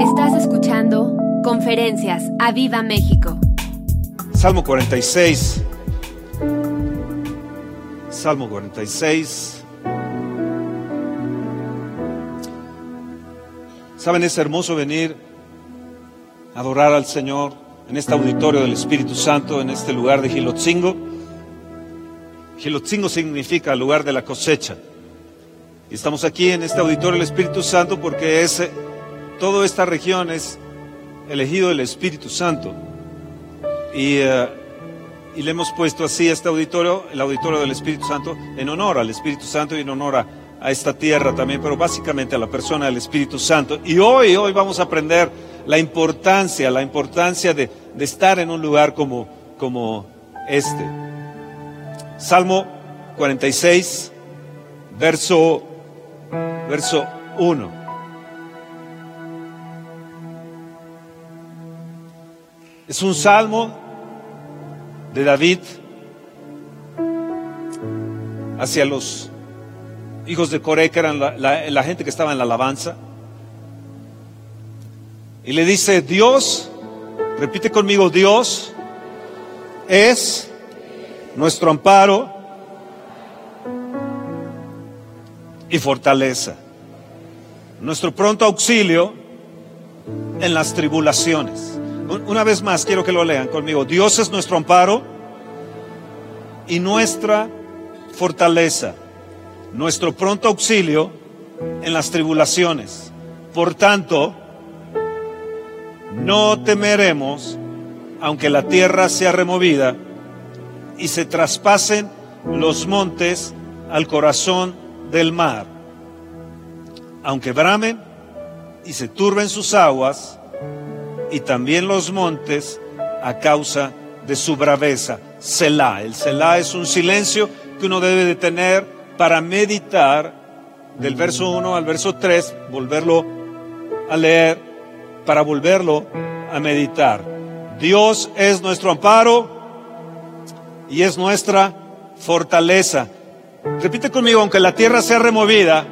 Estás escuchando Conferencias a Viva México. Salmo 46. Salmo 46. Saben, es hermoso venir a adorar al Señor en este auditorio del Espíritu Santo, en este lugar de Gilotzingo. Gilotzingo significa lugar de la cosecha. Y estamos aquí en este auditorio del Espíritu Santo porque es, toda esta región es elegido del Espíritu Santo. Y, eh, y le hemos puesto así este auditorio, el auditorio del Espíritu Santo, en honor al Espíritu Santo y en honor a, a esta tierra también, pero básicamente a la persona del Espíritu Santo. Y hoy, hoy vamos a aprender la importancia, la importancia de, de estar en un lugar como, como este. Salmo 46, verso, verso 1. Es un salmo de David hacia los hijos de Coré, que eran la, la- la gente que estaba en la alabanza. Y le dice, Dios, repite conmigo, Dios es nuestro amparo y fortaleza, nuestro pronto auxilio en las tribulaciones. Un- Una vez más quiero que lo lean conmigo. Dios es nuestro amparo y nuestra fortaleza, nuestro pronto auxilio en las tribulaciones. Por tanto, no temeremos aunque la tierra sea removida y se traspasen los montes al corazón del mar. Aunque bramen y se turben sus aguas y también los montes a causa de su braveza. Selah. El Selah es un silencio que uno debe de tener para meditar del verso 1 al verso 3, volverlo a leer, para volverlo a meditar. Dios es nuestro amparo y es nuestra fortaleza. Repite conmigo, aunque la tierra sea removida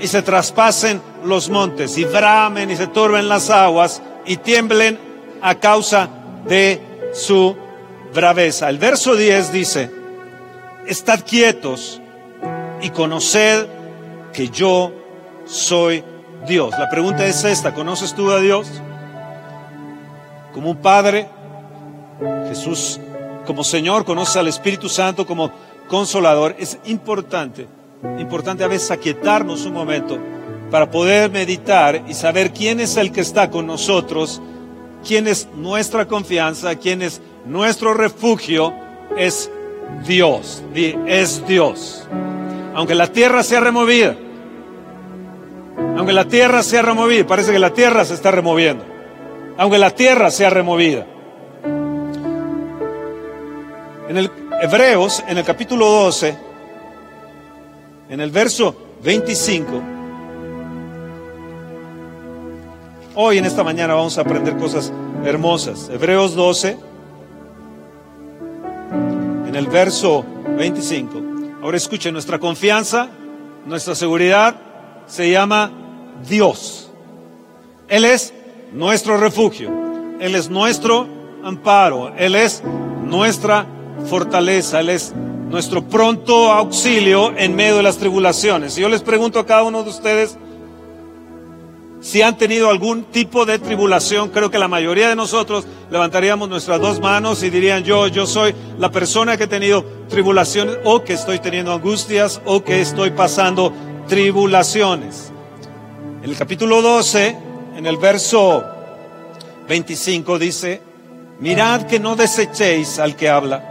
y se traspasen los montes y bramen y se turben las aguas y tiemblen a causa de su braveza. El verso 10 dice, estad quietos y conoced que yo soy Dios. La pregunta es esta, ¿conoces tú a Dios? Como un Padre, Jesús como Señor, conoces al Espíritu Santo como consolador. Es importante, importante a veces aquietarnos un momento para poder meditar y saber quién es el que está con nosotros, quién es nuestra confianza, quién es nuestro refugio, es Dios, Di, es Dios. Aunque la tierra sea removida, aunque la tierra sea removida, parece que la tierra se está removiendo, aunque la tierra sea removida. En el Hebreos, en el capítulo 12, en el verso 25, hoy en esta mañana vamos a aprender cosas hermosas. Hebreos 12, en el verso 25. Ahora escuchen, nuestra confianza, nuestra seguridad se llama Dios. Él es nuestro refugio, Él es nuestro amparo, Él es nuestra fortaleza, Él es nuestro pronto auxilio en medio de las tribulaciones. Y yo les pregunto a cada uno de ustedes si han tenido algún tipo de tribulación. Creo que la mayoría de nosotros levantaríamos nuestras dos manos y dirían yo, yo soy la persona que he tenido tribulaciones o que estoy teniendo angustias o que estoy pasando tribulaciones. En el capítulo 12, en el verso 25 dice, mirad que no desechéis al que habla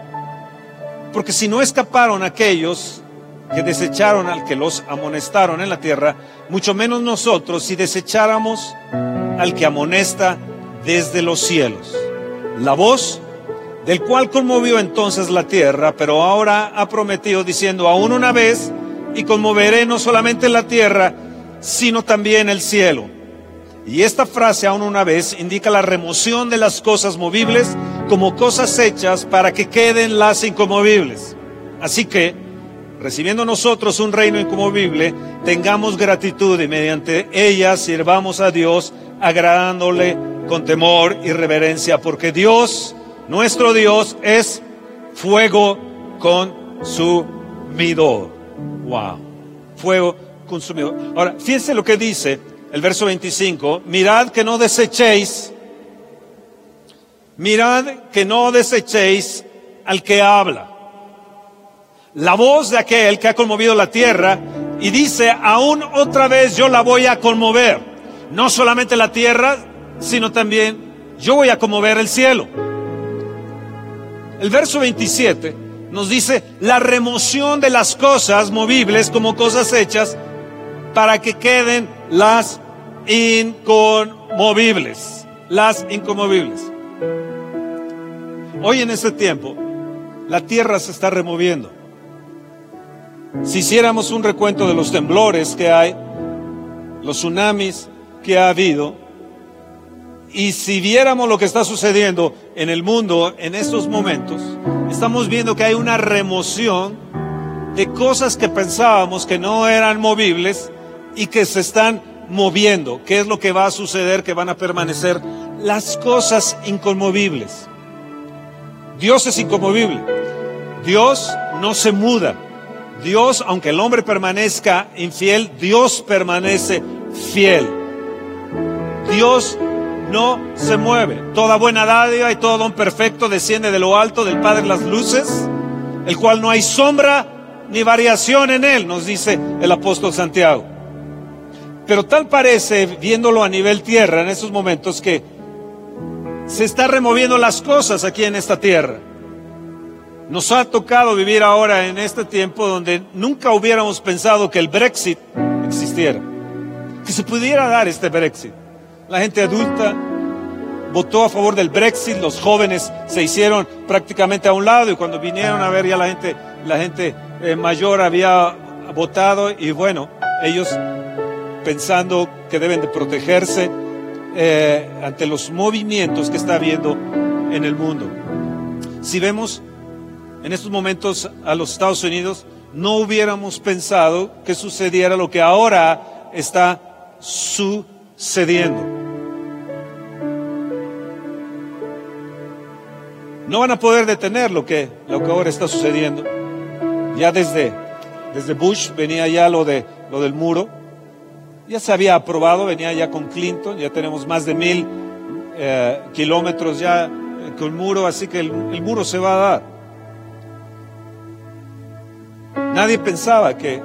porque si no escaparon aquellos que desecharon al que los amonestaron en la tierra, mucho menos nosotros si desecháramos al que amonesta desde los cielos. La voz del cual conmovió entonces la tierra, pero ahora ha prometido diciendo aún una vez, y conmoveré no solamente la tierra, sino también el cielo. Y esta frase aún una vez indica la remoción de las cosas movibles como cosas hechas para que queden las incomovibles. Así que, recibiendo nosotros un reino incomovible, tengamos gratitud y mediante ella sirvamos a Dios agradándole con temor y reverencia, porque Dios, nuestro Dios, es fuego consumidor. Wow, fuego consumidor. Ahora, fíjense lo que dice el verso 25, mirad que no desechéis, mirad que no desechéis al que habla. La voz de aquel que ha conmovido la tierra y dice, aún otra vez yo la voy a conmover. No solamente la tierra, sino también yo voy a conmover el cielo. El verso 27 nos dice la remoción de las cosas movibles como cosas hechas para que queden las inconmovibles. Las inconmovibles. Hoy en este tiempo, la tierra se está removiendo. Si hiciéramos un recuento de los temblores que hay, los tsunamis que ha habido, y si viéramos lo que está sucediendo en el mundo en estos momentos, estamos viendo que hay una remoción de cosas que pensábamos que no eran movibles y que se están moviendo. ¿Qué es lo que va a suceder? Que van a permanecer las cosas inconmovibles. Dios es inconmovible. Dios no se muda. Dios, aunque el hombre permanezca infiel, Dios permanece fiel. Dios no se mueve. Toda buena dádiva y todo don perfecto desciende de lo alto del Padre las luces, el cual no hay sombra ni variación en él, nos dice el apóstol Santiago. Pero tal parece, viéndolo a nivel tierra en esos momentos, que se está removiendo las cosas aquí en esta tierra. Nos ha tocado vivir ahora en este tiempo donde nunca hubiéramos pensado que el Brexit existiera, que se pudiera dar este Brexit. La gente adulta votó a favor del Brexit, los jóvenes se hicieron prácticamente a un lado y cuando vinieron a ver ya la gente, la gente eh, mayor había votado y bueno, ellos pensando que deben de protegerse eh, ante los movimientos que está habiendo en el mundo. Si vemos en estos momentos a los Estados Unidos, no hubiéramos pensado que sucediera lo que ahora está sucediendo. No van a poder detener lo que, lo que ahora está sucediendo. Ya desde, desde Bush venía ya lo, de, lo del muro, ya se había aprobado, venía ya con Clinton, ya tenemos más de mil eh, kilómetros ya con el muro, así que el muro se va a dar. Nadie pensaba que,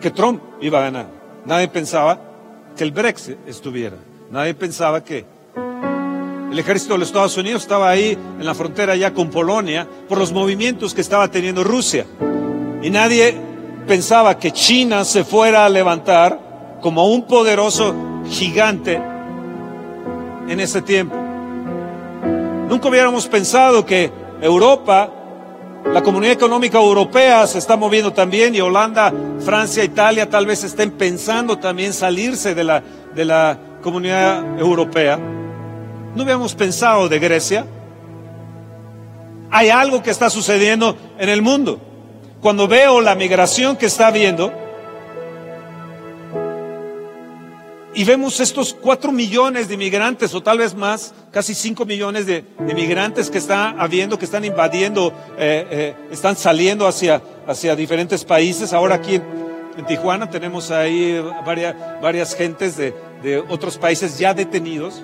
que Trump iba a ganar. Nadie pensaba que el Brexit estuviera. Nadie pensaba que el ejército de los Estados Unidos estaba ahí en la frontera ya con Polonia por los movimientos que estaba teniendo Rusia. Y nadie pensaba que China se fuera a levantar como un poderoso gigante en ese tiempo. Nunca hubiéramos pensado que Europa, la comunidad económica europea se está moviendo también y Holanda, Francia, Italia tal vez estén pensando también salirse de la, de la comunidad europea. No hubiéramos pensado de Grecia. Hay algo que está sucediendo en el mundo cuando veo la migración que está habiendo y vemos estos cuatro millones de inmigrantes o tal vez más, casi cinco millones de, inmigrantes que están habiendo, que están invadiendo, eh, eh, están saliendo hacia, hacia diferentes países. Ahora aquí en, Tijuana tenemos ahí varias, varias gentes de, de otros países ya detenidos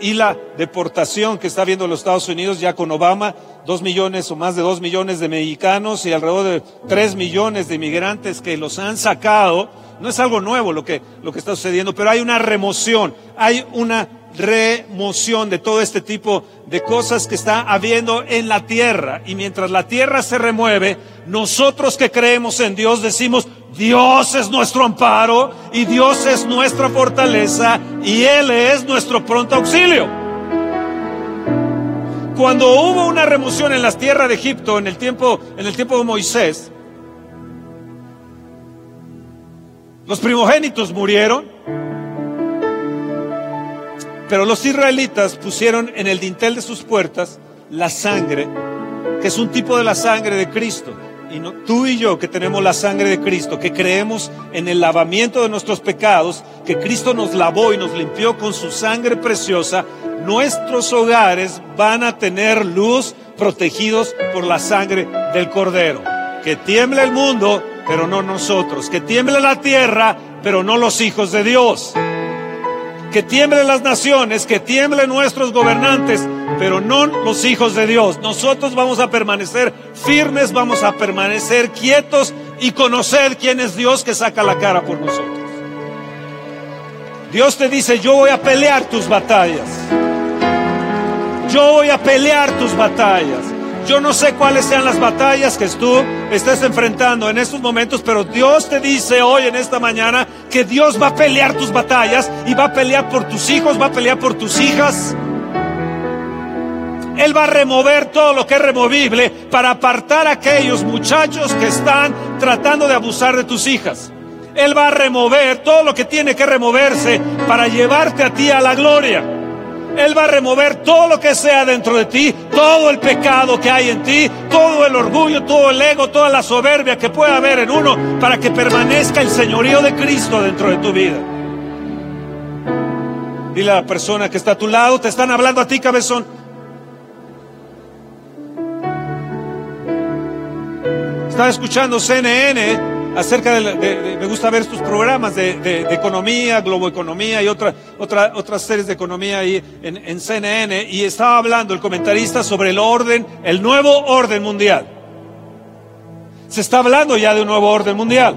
y la deportación que está viendo los Estados Unidos ya con Obama, dos millones o más de dos millones de mexicanos y alrededor de tres millones de inmigrantes que los han sacado. No es algo nuevo lo que, lo que está sucediendo, pero hay una remoción, hay una remoción de todo este tipo de cosas que está habiendo en la tierra. Y mientras la tierra se remueve, nosotros que creemos en Dios decimos, Dios es nuestro amparo y Dios es nuestra fortaleza y Él es nuestro pronto auxilio. Cuando hubo una remoción en las tierras de Egipto en el tiempo, en el tiempo de Moisés, los primogénitos murieron, pero los israelitas pusieron en el dintel de sus puertas la sangre, que es un tipo de la sangre de Cristo y tú y yo que tenemos la sangre de Cristo, que creemos en el lavamiento de nuestros pecados, que Cristo nos lavó y nos limpió con su sangre preciosa, nuestros hogares van a tener luz protegidos por la sangre del Cordero. Que tiemble el mundo, pero no nosotros. Que tiemble la tierra, pero no los hijos de Dios. Que tiemblen las naciones, que tiemblen nuestros gobernantes, pero no los hijos de Dios. Nosotros vamos a permanecer firmes, vamos a permanecer quietos y conocer quién es Dios que saca la cara por nosotros. Dios te dice, yo voy a pelear tus batallas. Yo voy a pelear tus batallas. Yo no sé cuáles sean las batallas que tú estés enfrentando en estos momentos, pero Dios te dice hoy en esta mañana que Dios va a pelear tus batallas y va a pelear por tus hijos, va a pelear por tus hijas. Él va a remover todo lo que es removible para apartar a aquellos muchachos que están tratando de abusar de tus hijas. Él va a remover todo lo que tiene que removerse para llevarte a ti a la gloria. Él va a remover todo lo que sea dentro de ti, todo el pecado que hay en ti, todo el orgullo, todo el ego, toda la soberbia que pueda haber en uno para que permanezca el señorío de Cristo dentro de tu vida. Dile a la persona que está a tu lado, te están hablando a ti, cabezón. Estaba escuchando CNN acerca de, me gusta ver estos programas de, economía, globoeconomía y otra, otra, otras series de economía ahí en, CNN y estaba hablando el comentarista sobre el orden, el nuevo orden mundial. Se está hablando ya de un nuevo orden mundial.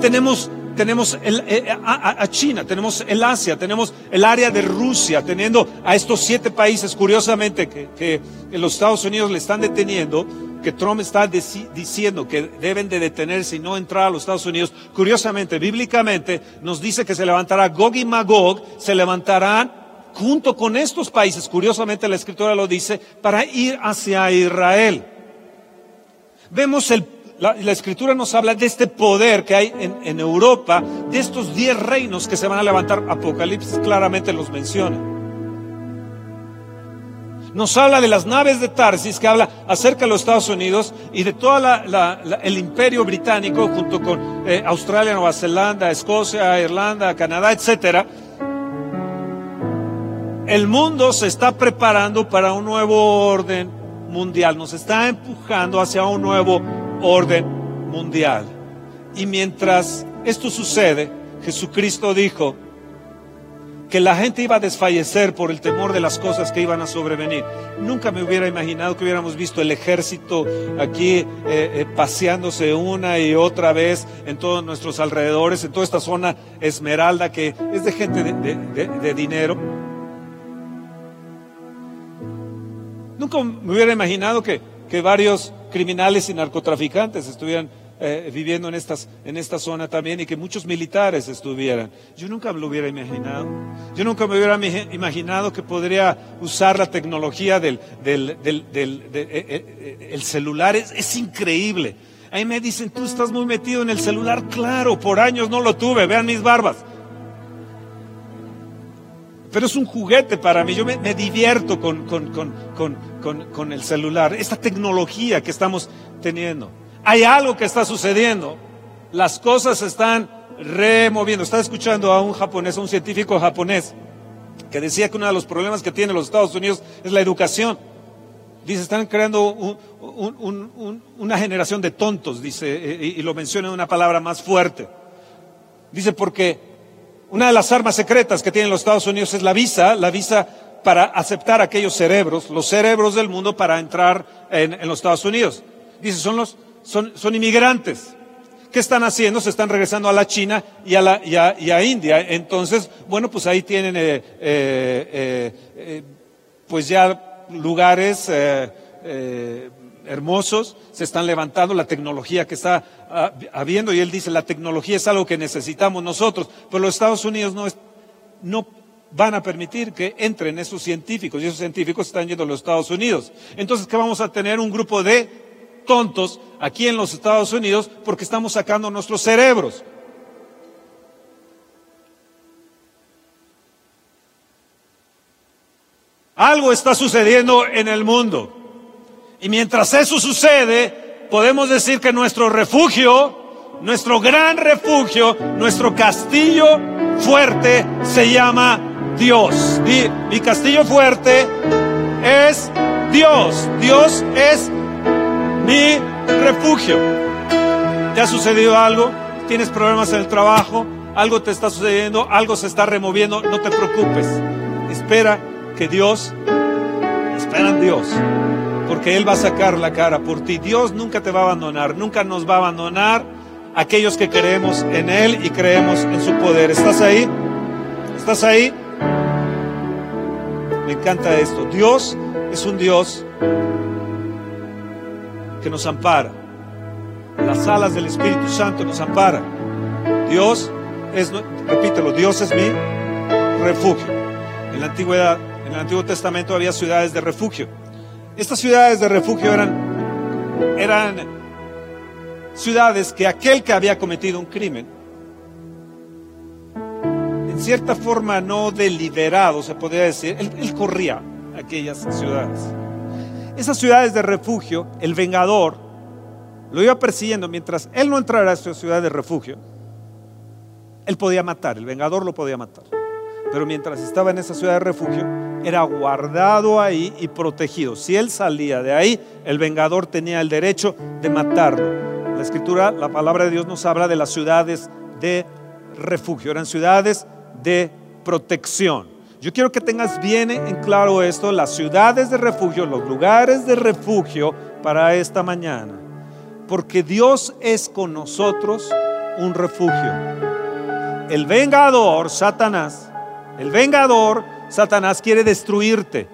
Tenemos tenemos eh, a, China, tenemos el Asia, tenemos el área de Rusia, teniendo a estos siete países, curiosamente, que, que los Estados Unidos le están deteniendo, que Trump está diciendo que deben de detenerse y no entrar a los Estados Unidos. Curiosamente, bíblicamente, nos dice que se levantará Gog y Magog, se levantarán junto con estos países, curiosamente la escritura lo dice, para ir hacia Israel. Vemos el la, escritura nos habla de este poder que hay en, en Europa, de estos diez reinos que se van a levantar. Apocalipsis claramente los menciona. Nos habla de las naves de Tarsis, que habla acerca de los Estados Unidos y de todo el imperio británico, junto con eh, Australia, Nueva Zelanda, Escocia, Irlanda, Canadá, etcétera. El mundo se está preparando para un nuevo orden mundial, nos está empujando hacia un nuevo orden mundial. Y mientras esto sucede, Jesucristo dijo que la gente iba a desfallecer por el temor de las cosas que iban a sobrevenir. Nunca me hubiera imaginado que hubiéramos visto el ejército aquí eh, eh, paseándose una y otra vez en todos nuestros alrededores, en toda esta zona esmeralda que es de gente de dinero. Nunca me hubiera imaginado que que varios criminales y narcotraficantes estuvieran eh, viviendo en, estas, en esta zona también y que muchos militares estuvieran. Yo nunca me lo hubiera imaginado. Yo nunca me hubiera imaginado que podría usar la tecnología del, del, del, eh, eh, el celular. Es, es increíble. Ahí me dicen, tú estás muy metido en el celular. Claro, por años no lo tuve. Vean mis barbas pero es un juguete para mí. Yo me, divierto con, con, el celular, esta tecnología que estamos teniendo. Hay algo que está sucediendo. Las cosas se están removiendo. Estaba escuchando a un japonés, a un científico japonés, que decía que uno de los problemas que tienen los Estados Unidos es la educación. Dice, están creando una generación de tontos, dice, y, y lo menciona en una palabra más fuerte. Dice, porque una de las armas secretas que tienen los Estados Unidos es la visa, la visa para aceptar aquellos cerebros, los cerebros del mundo para entrar en, los Estados Unidos. Dice, son los, son, son inmigrantes. ¿Qué están haciendo? Se están regresando a la China y a, la, y a, India. Entonces, bueno, pues ahí tienen, eh, eh, eh, pues ya lugares hermosos, se están levantando, la tecnología que está ah, habiendo, y él dice, la tecnología es algo que necesitamos nosotros, pero los Estados Unidos no, no van a permitir que entren esos científicos, y esos científicos están yendo a los Estados Unidos. Entonces, ¿qué vamos a tener? Un grupo de tontos aquí en los Estados Unidos porque estamos sacando nuestros cerebros. Algo está sucediendo en el mundo. Y mientras eso sucede, podemos decir que nuestro refugio, nuestro gran refugio, nuestro castillo fuerte se llama Dios. Mi castillo fuerte es Dios. Dios es mi refugio. ¿Te ha sucedido algo? ¿Tienes problemas en el trabajo? ¿Algo te está sucediendo? ¿Algo se está removiendo? No te preocupes. Espera que Dios, espera en Dios, porque Él va a sacar la cara por ti. Dios nunca te va a abandonar, nunca nos va a abandonar aquellos que creemos en Él y creemos en su poder. ¿Estás ahí? ¿Estás ahí? Me encanta esto. Dios es un Dios que nos ampara. Las alas del Espíritu Santo nos amparan. Dios es, repítelo, Dios es mi refugio. En la antigüedad, en el Antiguo Testamento había ciudades de refugio. Estas ciudades de refugio eran, eran ciudades que aquel que había cometido un crimen, en cierta forma no deliberado, se podría decir, él, él corría aquellas ciudades. Esas ciudades de refugio, el vengador lo iba persiguiendo mientras él no entrara a esa ciudad de refugio. Él podía matar, el vengador lo podía matar. Pero mientras estaba en esa ciudad de refugio, era guardado ahí y protegido. Si él salía de ahí, el vengador tenía el derecho de matarlo. La escritura, la palabra de Dios nos habla de las ciudades de refugio. Eran ciudades de protección. Yo quiero que tengas bien en claro esto, las ciudades de refugio, los lugares de refugio para esta mañana. Porque Dios es con nosotros un refugio. El vengador, Satanás, el vengador, Satanás quiere destruirte.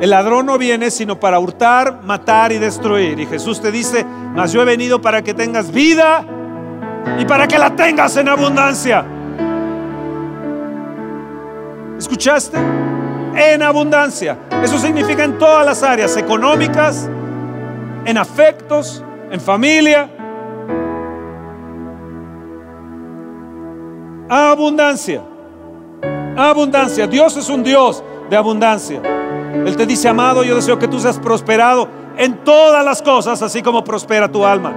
El ladrón no viene sino para hurtar, matar y destruir. Y Jesús te dice, mas yo he venido para que tengas vida y para que la tengas en abundancia. ¿Escuchaste? En abundancia. Eso significa en todas las áreas económicas, en afectos, en familia. Abundancia. Abundancia. Dios es un Dios de abundancia. Él te dice, amado, yo deseo que tú seas prosperado en todas las cosas, así como prospera tu alma.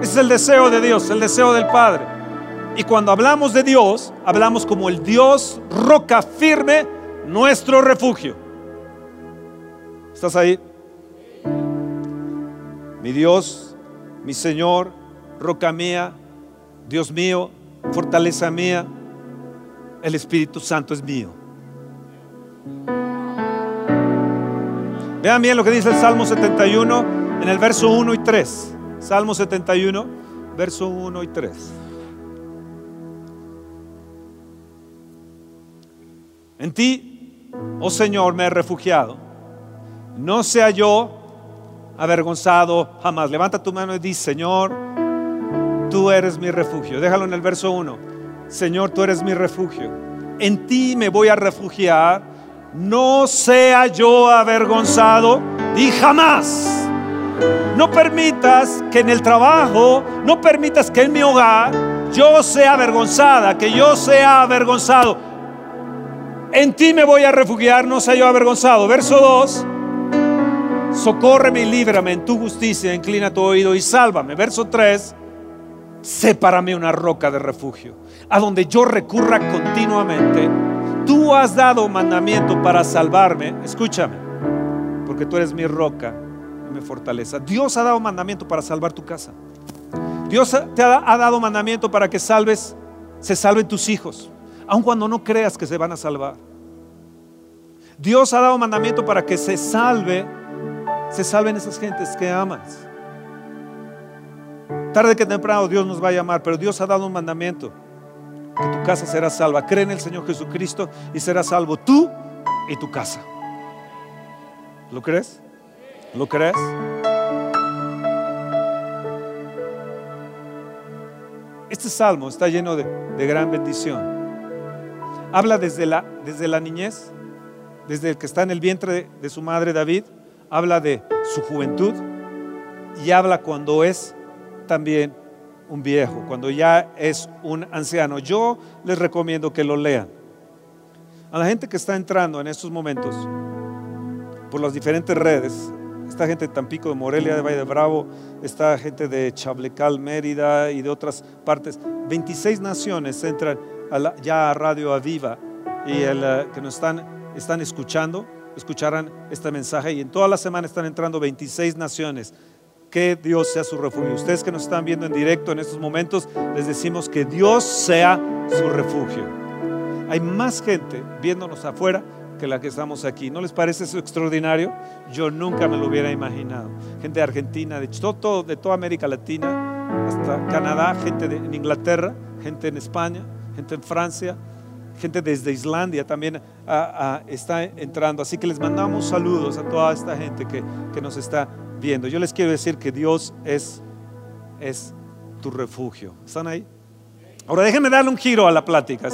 Ese es el deseo de Dios, el deseo del Padre. Y cuando hablamos de Dios, hablamos como el Dios roca firme, nuestro refugio. ¿Estás ahí? Mi Dios, mi Señor, roca mía, Dios mío, fortaleza mía, el Espíritu Santo es mío. Vean bien lo que dice el Salmo 71 en el verso 1 y 3. Salmo 71, verso 1 y 3. En ti, oh Señor, me he refugiado. No sea yo avergonzado jamás. Levanta tu mano y di, Señor, tú eres mi refugio. Déjalo en el verso 1. Señor, tú eres mi refugio. En ti me voy a refugiar. No sea yo avergonzado. Di jamás. No permitas que en el trabajo, no permitas que en mi hogar yo sea avergonzada, que yo sea avergonzado. En ti me voy a refugiar, no sea yo avergonzado. Verso 2. Socórreme y líbrame en tu justicia, inclina tu oído y sálvame. Verso 3. Sepárame una roca de refugio, a donde yo recurra continuamente. Tú has dado mandamiento para salvarme. Escúchame, porque tú eres mi roca y mi fortaleza. Dios ha dado mandamiento para salvar tu casa. Dios te ha dado mandamiento para que salves, se salven tus hijos, aun cuando no creas que se van a salvar. Dios ha dado mandamiento para que se salve, se salven esas gentes que amas. Tarde que temprano Dios nos va a llamar, pero Dios ha dado un mandamiento que tu casa será salva. Cree en el Señor Jesucristo y serás salvo tú y tu casa. ¿Lo crees? ¿Lo crees? Este salmo está lleno de, de gran bendición. Habla desde la, desde la niñez desde el que está en el vientre de, su madre David, habla de su juventud y habla cuando es también un viejo, cuando ya es un anciano. Yo les recomiendo que lo lean. A la gente que está entrando en estos momentos por las diferentes redes, esta gente de Tampico, de Morelia, de Valle de Bravo, está gente de Chablecal, Mérida y de otras partes. 26 naciones entran ya a Radio Aviva y el, que nos están, están escuchando, escucharán este mensaje y en toda la semana están entrando 26 naciones. Que Dios sea su refugio. Ustedes que nos están viendo en directo en estos momentos, les decimos que Dios sea su refugio. Hay más gente viéndonos afuera que la que estamos aquí. ¿No les parece eso extraordinario? Yo nunca me lo hubiera imaginado. Gente de Argentina, de, todo, de toda América Latina, hasta Canadá, gente de, en Inglaterra, gente en España, gente en Francia, gente desde Islandia también está entrando. Así que les mandamos saludos a toda esta gente que, que nos está viendo. Yo les quiero decir que Dios es, es tu refugio. ¿Están ahí? Ahora déjenme darle un giro a la plática.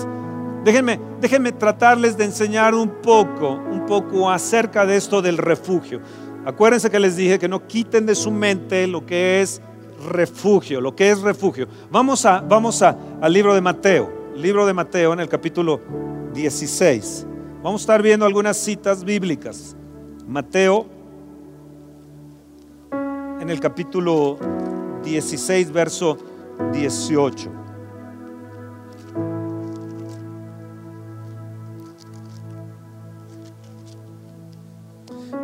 Déjenme, déjenme tratarles de enseñar un poco, un poco acerca de esto del refugio. Acuérdense que les dije que no quiten de su mente lo que es refugio, lo que es refugio. Vamos, a, vamos a, al libro de Mateo, libro de Mateo en el capítulo 16. Vamos a estar viendo algunas citas bíblicas. Mateo en el capítulo 16, verso 18.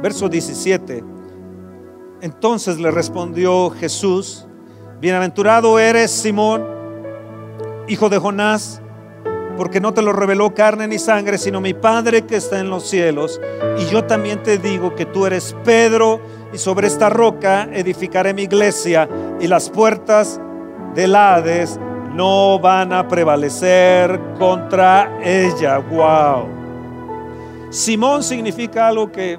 Verso 17. Entonces le respondió Jesús, bienaventurado eres Simón, hijo de Jonás, porque no te lo reveló carne ni sangre, sino mi Padre que está en los cielos. Y yo también te digo que tú eres Pedro, y sobre esta roca edificaré mi iglesia, y las puertas del Hades no van a prevalecer contra ella. Wow. Simón significa algo que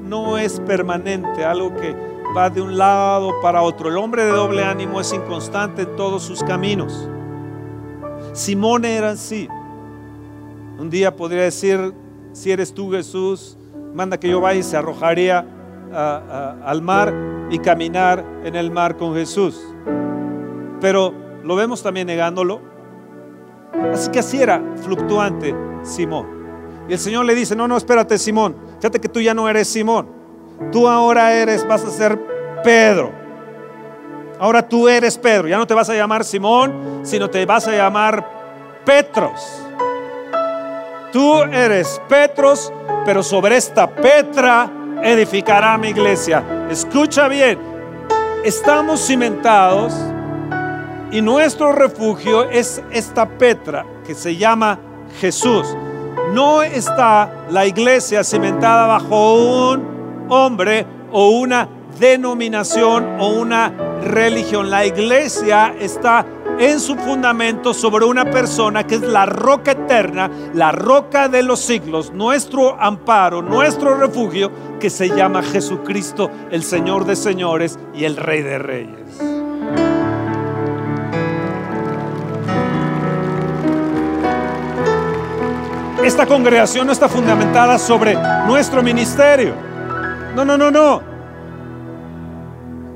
no es permanente, algo que va de un lado para otro. El hombre de doble ánimo es inconstante en todos sus caminos. Simón era así. Un día podría decir, si eres tú Jesús, manda que yo vaya y se arrojaría al mar y caminar en el mar con Jesús. Pero lo vemos también negándolo. Así que así era fluctuante Simón. Y el Señor le dice, no, no, espérate Simón, Fíjate que tú ya no eres Simón. Tú ahora eres, vas a ser Pedro. Ahora tú eres Pedro. Ya no te vas a llamar Simón, sino te vas a llamar Petros. Tú eres Petros, pero sobre esta Petra edificará mi iglesia. Escucha bien, estamos cimentados y nuestro refugio es esta Petra que se llama Jesús no está la iglesia cimentada bajo un hombre o una denominación o una religión. La iglesia está en su fundamento sobre una persona que es la roca eterna, la roca de los siglos, nuestro amparo, nuestro refugio, que se llama Jesucristo, el Señor de señores y el Rey de reyes. Esta congregación no está fundamentada sobre nuestro ministerio. No, no, no, no.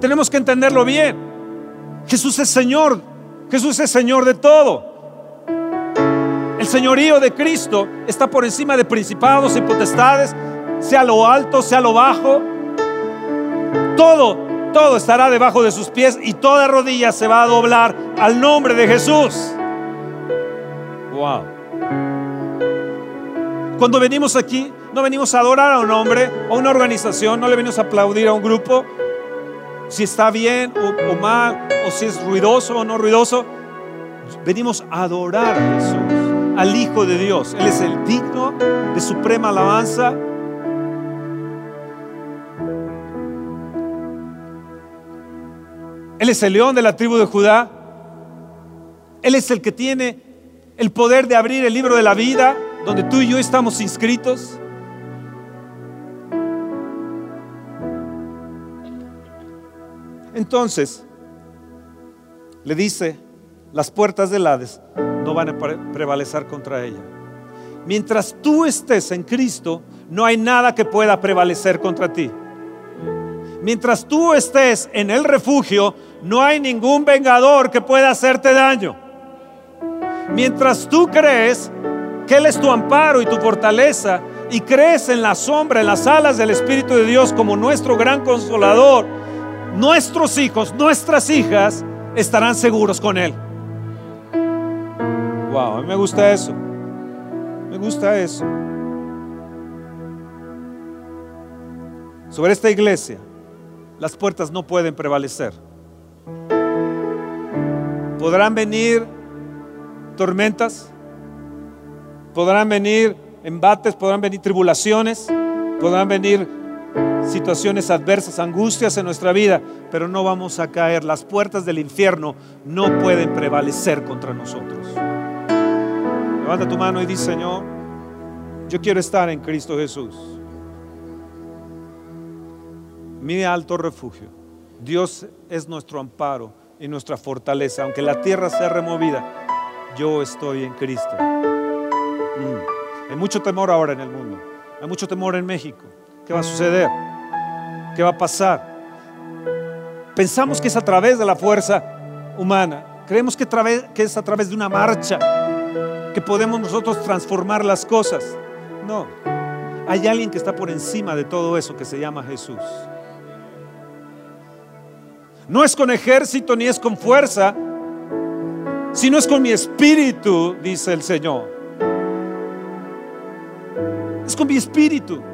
Tenemos que entenderlo bien. Jesús es Señor. Jesús es Señor de todo. El señorío de Cristo está por encima de principados y potestades, sea lo alto, sea lo bajo. Todo, todo estará debajo de sus pies y toda rodilla se va a doblar al nombre de Jesús. Wow. Cuando venimos aquí, no venimos a adorar a un hombre o a una organización, no le venimos a aplaudir a un grupo, si está bien o, mal, o si es ruidoso o no ruidoso. Venimos a adorar a Jesús, al Hijo de Dios. Él es el digno de suprema alabanza. Él es el león de la tribu de Judá. Él es el que tiene el poder de abrir el libro de la vida donde tú y yo estamos inscritos. Entonces, le dice, las puertas del Hades no van a prevalecer contra ella. Mientras tú estés en Cristo, no hay nada que pueda prevalecer contra ti. Mientras tú estés en el refugio, no hay ningún vengador que pueda hacerte daño. Mientras tú crees que Él es tu amparo y tu fortaleza y crees en la sombra, en las alas del Espíritu de Dios como nuestro gran consolador, nuestros hijos, nuestras hijas estarán seguros con Él. Wow, a mí me gusta eso. Me gusta eso. Sobre esta iglesia, las puertas no pueden prevalecer. Podrán venir tormentas, podrán venir embates, podrán venir tribulaciones, podrán venir situaciones adversas, angustias en nuestra vida, pero no vamos a caer. Las puertas del infierno no pueden prevalecer contra nosotros. Levanta tu mano y dice, Señor, yo quiero estar en Cristo Jesús. Mi alto refugio. Dios es nuestro amparo y nuestra fortaleza. Aunque la tierra sea removida, yo estoy en Cristo. Mm. Hay mucho temor ahora en el mundo. Hay mucho temor en México. ¿Qué va a suceder? ¿Qué va a pasar? Pensamos que es a través de la fuerza humana. Creemos que, es a través de una marcha que podemos nosotros transformar las cosas. No, hay alguien que está por encima de todo eso que se llama Jesús. No es con ejército ni es con fuerza, sino es con mi espíritu, dice el Señor. Es con mi espíritu.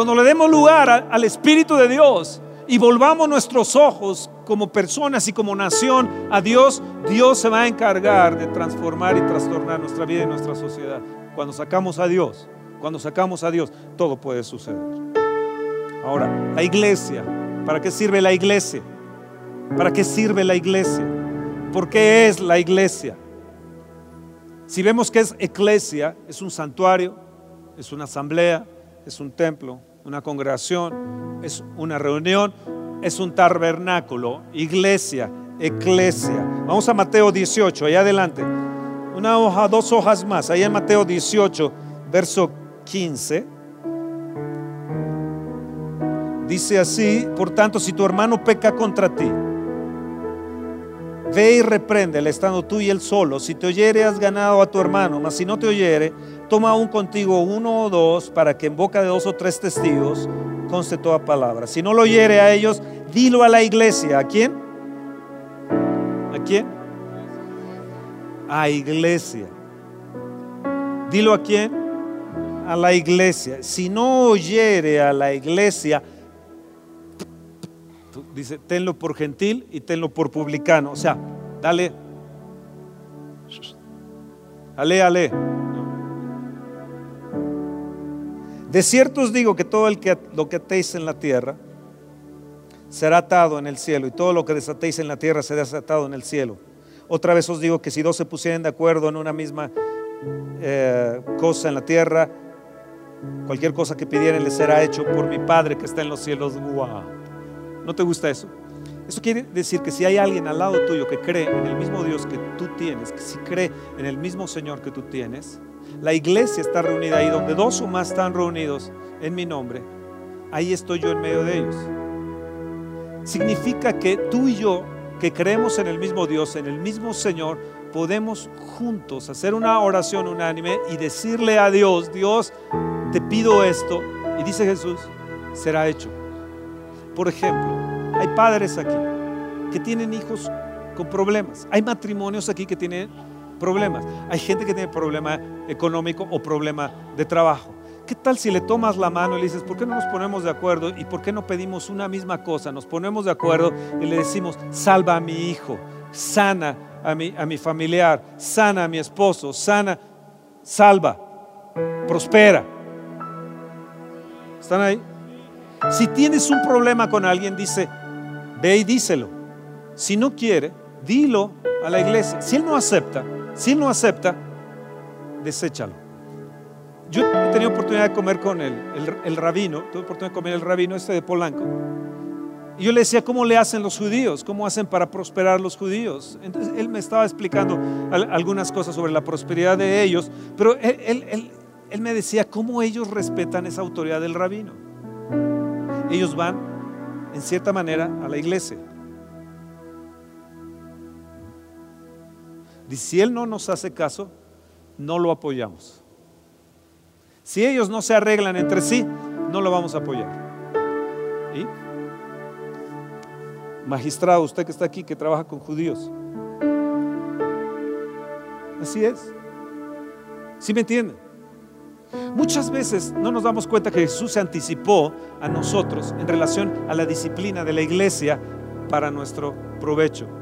Cuando le demos lugar al Espíritu de Dios y volvamos nuestros ojos como personas y como nación a Dios, Dios se va a encargar de transformar y trastornar nuestra vida y nuestra sociedad. Cuando sacamos a Dios, cuando sacamos a Dios, todo puede suceder. Ahora, la iglesia, ¿para qué sirve la iglesia? ¿Para qué sirve la iglesia? ¿Por qué es la iglesia? Si vemos que es iglesia, es un santuario, es una asamblea, es un templo, una congregación, es una reunión, es un tabernáculo, iglesia, eclesia. Vamos a Mateo 18, ahí adelante. Una hoja, dos hojas más, ahí en Mateo 18, verso 15. Dice así, por tanto, si tu hermano peca contra ti, ve y repréndele, estando tú y él solo. Si te oyere, has ganado a tu hermano, mas si no te oyere, toma aún contigo uno o dos, para que en boca de dos o tres testigos conste toda palabra. Si no lo oyere a ellos, dilo a la iglesia. ¿A quién? ¿A quién? A iglesia. Dilo a quién? a la iglesia. Si no oyere a la iglesia, dice, tenlo por gentil y tenlo por publicano. O sea, dale, ale, ale. De cierto os digo que todo lo que atéis en la tierra será atado en el cielo y todo lo que desatéis en la tierra será desatado en el cielo. Otra vez os digo que si dos se pusieren de acuerdo en una misma eh, cosa en la tierra, Cualquier cosa que pidieran les será hecho por mi Padre que está en los cielos. ¿No te gusta eso? Eso quiere decir que si hay alguien al lado tuyo que cree en el mismo Dios que tú tienes, que si cree en el mismo Señor que tú tienes, la iglesia está reunida ahí donde dos o más están reunidos en mi nombre, ahí estoy yo en medio de ellos. Significa que tú y yo, que creemos en el mismo Dios, en el mismo Señor, podemos juntos hacer una oración unánime y decirle a Dios, Dios, te pido esto, y dice Jesús, será hecho. Por ejemplo, hay padres aquí que tienen hijos con problemas, hay matrimonios aquí que tienen problemas, hay gente que tiene problema económico o problema de trabajo. ¿Qué tal si le tomas la mano y le dices, ¿por qué no nos ponemos de acuerdo? ¿Y por qué no pedimos una misma cosa? Nos ponemos de acuerdo y le decimos, salva a mi hijo, sana a mi, a mi familiar, sana a mi esposo, sana, salva, prospera. ¿Están ahí? Si tienes un problema con alguien, dice, ve y díselo. Si no quiere, dilo a la iglesia. Si él no acepta, si no acepta, deséchalo. Yo he tenido oportunidad de comer con él, el, rabino, tuve oportunidad de comer el rabino este de Polanco. Y yo le decía, ¿cómo le hacen los judíos? ¿Cómo hacen para prosperar los judíos? Entonces él me estaba explicando algunas cosas sobre la prosperidad de ellos, pero él, él, él me decía cómo ellos respetan esa autoridad del rabino. Ellos van, en cierta manera, a la iglesia. Y si él no nos hace caso, no lo apoyamos. Si ellos no se arreglan entre sí, no lo vamos a apoyar. ¿Y? Magistrado, usted que está aquí, que trabaja con judíos. Así es. ¿Sí me entienden? Muchas veces no nos damos cuenta que Jesús se anticipó a nosotros en relación a la disciplina de la iglesia para nuestro provecho.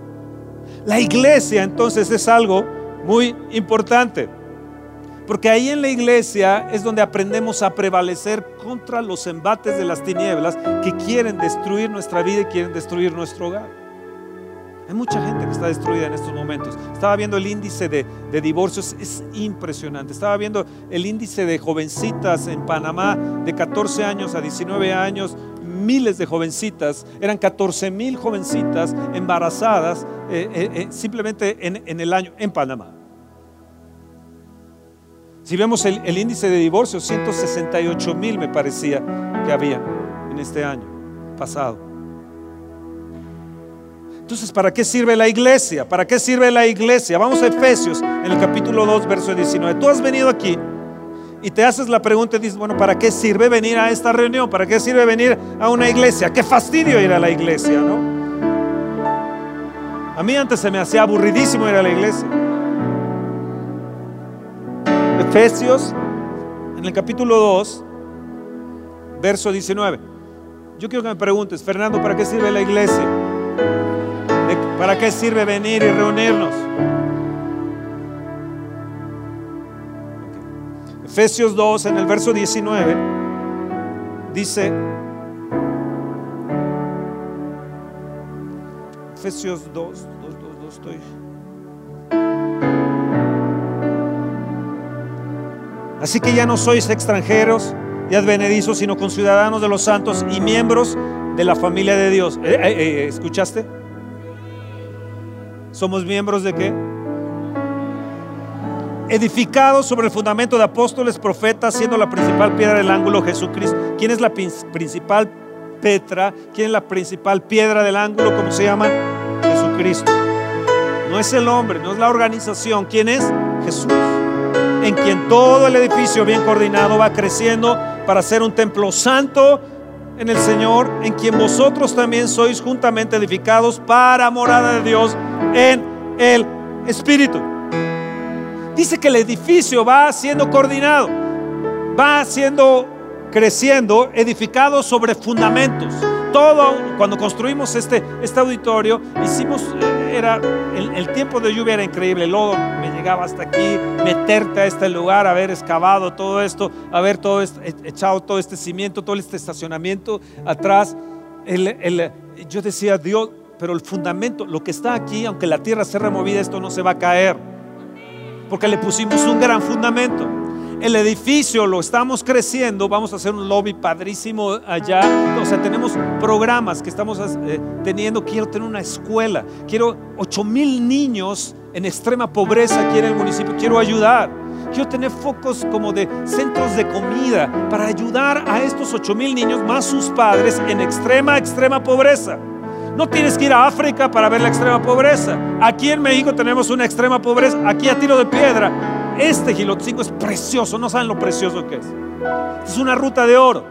La iglesia entonces es algo muy importante, porque ahí en la iglesia es donde aprendemos a prevalecer contra los embates de las tinieblas que quieren destruir nuestra vida y quieren destruir nuestro hogar. Hay mucha gente que está destruida en estos momentos. Estaba viendo el índice de, divorcios, es impresionante. Estaba viendo el índice de jovencitas en Panamá de 14 años a 19 años, miles de jovencitas, eran 14 mil jovencitas embarazadas eh, eh, eh, simplemente en, el año en Panamá. Si vemos el, índice de divorcios, 168 mil me parecía que había en este año pasado. Entonces, ¿para qué sirve la iglesia? ¿Para qué sirve la iglesia? Vamos a Efesios en el capítulo 2, verso 19. Tú has venido aquí y te haces la pregunta y dices, bueno, ¿para qué sirve venir a esta reunión? ¿Para qué sirve venir a una iglesia? Qué fastidio ir a la iglesia, ¿no? A mí antes se me hacía aburridísimo ir a la iglesia. Efesios en el capítulo 2, verso 19. Yo quiero que me preguntes, Fernando, ¿para qué sirve la iglesia? ¿Para qué sirve venir y reunirnos? Efesios 2, en el verso 19, dice, Efesios 2, 2, 2, 2 estoy. Así que ya no sois extranjeros y advenedizos, sino conciudadanos de los santos y miembros de la familia de Dios. Eh, eh, eh, ¿Escuchaste? ¿Somos miembros de qué? Edificados sobre el fundamento de apóstoles, profetas, siendo la principal piedra del ángulo Jesucristo. ¿Quién es la principal Petra? ¿Quién es la principal piedra del ángulo? ¿Cómo se llama? Jesucristo. No es el hombre, no es la organización. ¿Quién es? Jesús. En quien todo el edificio bien coordinado va creciendo para ser un templo santo en el Señor, en quien vosotros también sois juntamente edificados para morada de Dios en el Espíritu. Dice que el edificio va siendo coordinado, va siendo creciendo, edificado sobre fundamentos. Todo, cuando construimos este, este auditorio, hicimos, eh, era, el, el, tiempo de lluvia era increíble, el lodo me llegaba hasta aquí, meterte a este lugar, haber excavado todo esto, haber todo echado todo este cimiento, todo este estacionamiento atrás. El, yo decía, Dios, pero el fundamento, lo que está aquí, aunque la tierra sea removida, esto no se va a caer. Porque le pusimos un gran fundamento. El edificio lo estamos creciendo, vamos a hacer un lobby padrísimo allá. O sea, tenemos programas que estamos eh, teniendo. Quiero tener una escuela. Quiero 8 mil niños en extrema pobreza aquí en el municipio. Quiero ayudar. Quiero tener focos como de centros de comida para ayudar a estos 8 mil niños más sus padres en extrema, extrema pobreza. No tienes que ir a África para ver la extrema pobreza. Aquí en México tenemos una extrema pobreza, aquí a tiro de piedra. Este Gilotzingo es precioso, no saben lo precioso que es. Es una ruta de oro.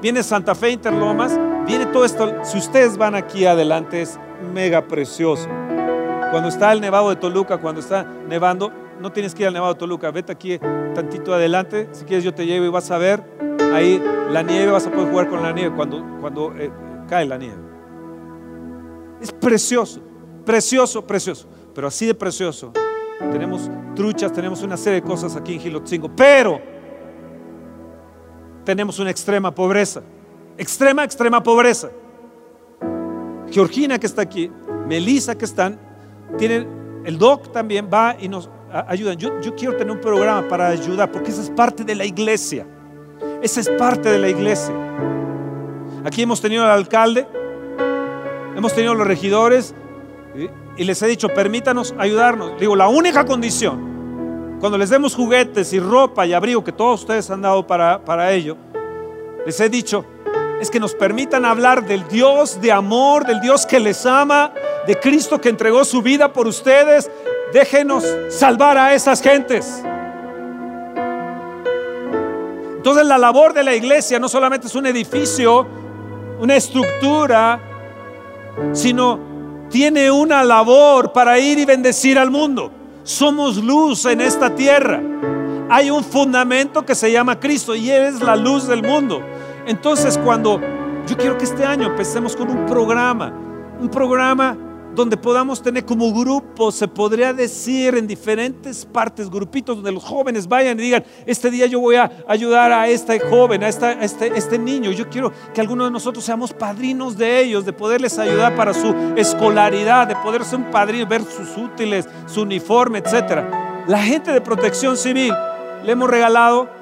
Viene Santa Fe Interlomas, viene todo esto. Si ustedes van aquí adelante es mega precioso. Cuando está el nevado de Toluca, cuando está nevando, no tienes que ir al nevado de Toluca, vete aquí tantito adelante. Si quieres yo te llevo y vas a ver ahí la nieve, vas a poder jugar con la nieve cuando, cuando eh, cae la nieve. Es precioso, precioso, precioso. Pero así de precioso. Tenemos truchas, tenemos una serie de cosas aquí en Gilotzingo. Pero tenemos una extrema pobreza. Extrema, extrema pobreza. Georgina que está aquí, Melissa que están, tienen, el doc también va y nos ayuda. Yo, yo quiero tener un programa para ayudar, porque esa es parte de la iglesia. Esa es parte de la iglesia. Aquí hemos tenido al alcalde, hemos tenido los regidores y les he dicho, permítanos ayudarnos. Digo, la única condición, cuando les demos juguetes y ropa y abrigo, que todos ustedes han dado para, para ello, les he dicho, es que nos permitan hablar del Dios de amor, del Dios que les ama, de Cristo que entregó su vida por ustedes. Déjenos salvar a esas gentes. Entonces la labor de la iglesia no solamente es un edificio, una estructura, sino tiene una labor para ir y bendecir al mundo. Somos luz en esta tierra. Hay un fundamento que se llama Cristo y Él es la luz del mundo. Entonces cuando yo quiero que este año empecemos con un programa, un programa donde podamos tener como grupo, se podría decir en diferentes partes, grupitos donde los jóvenes vayan y digan, este día yo voy a ayudar a este joven, a, esta, este, este niño, yo quiero que algunos de nosotros seamos padrinos de ellos, de poderles ayudar para su escolaridad, de poder ser un padrino, ver sus útiles, su uniforme, etc. La gente de protección civil le hemos regalado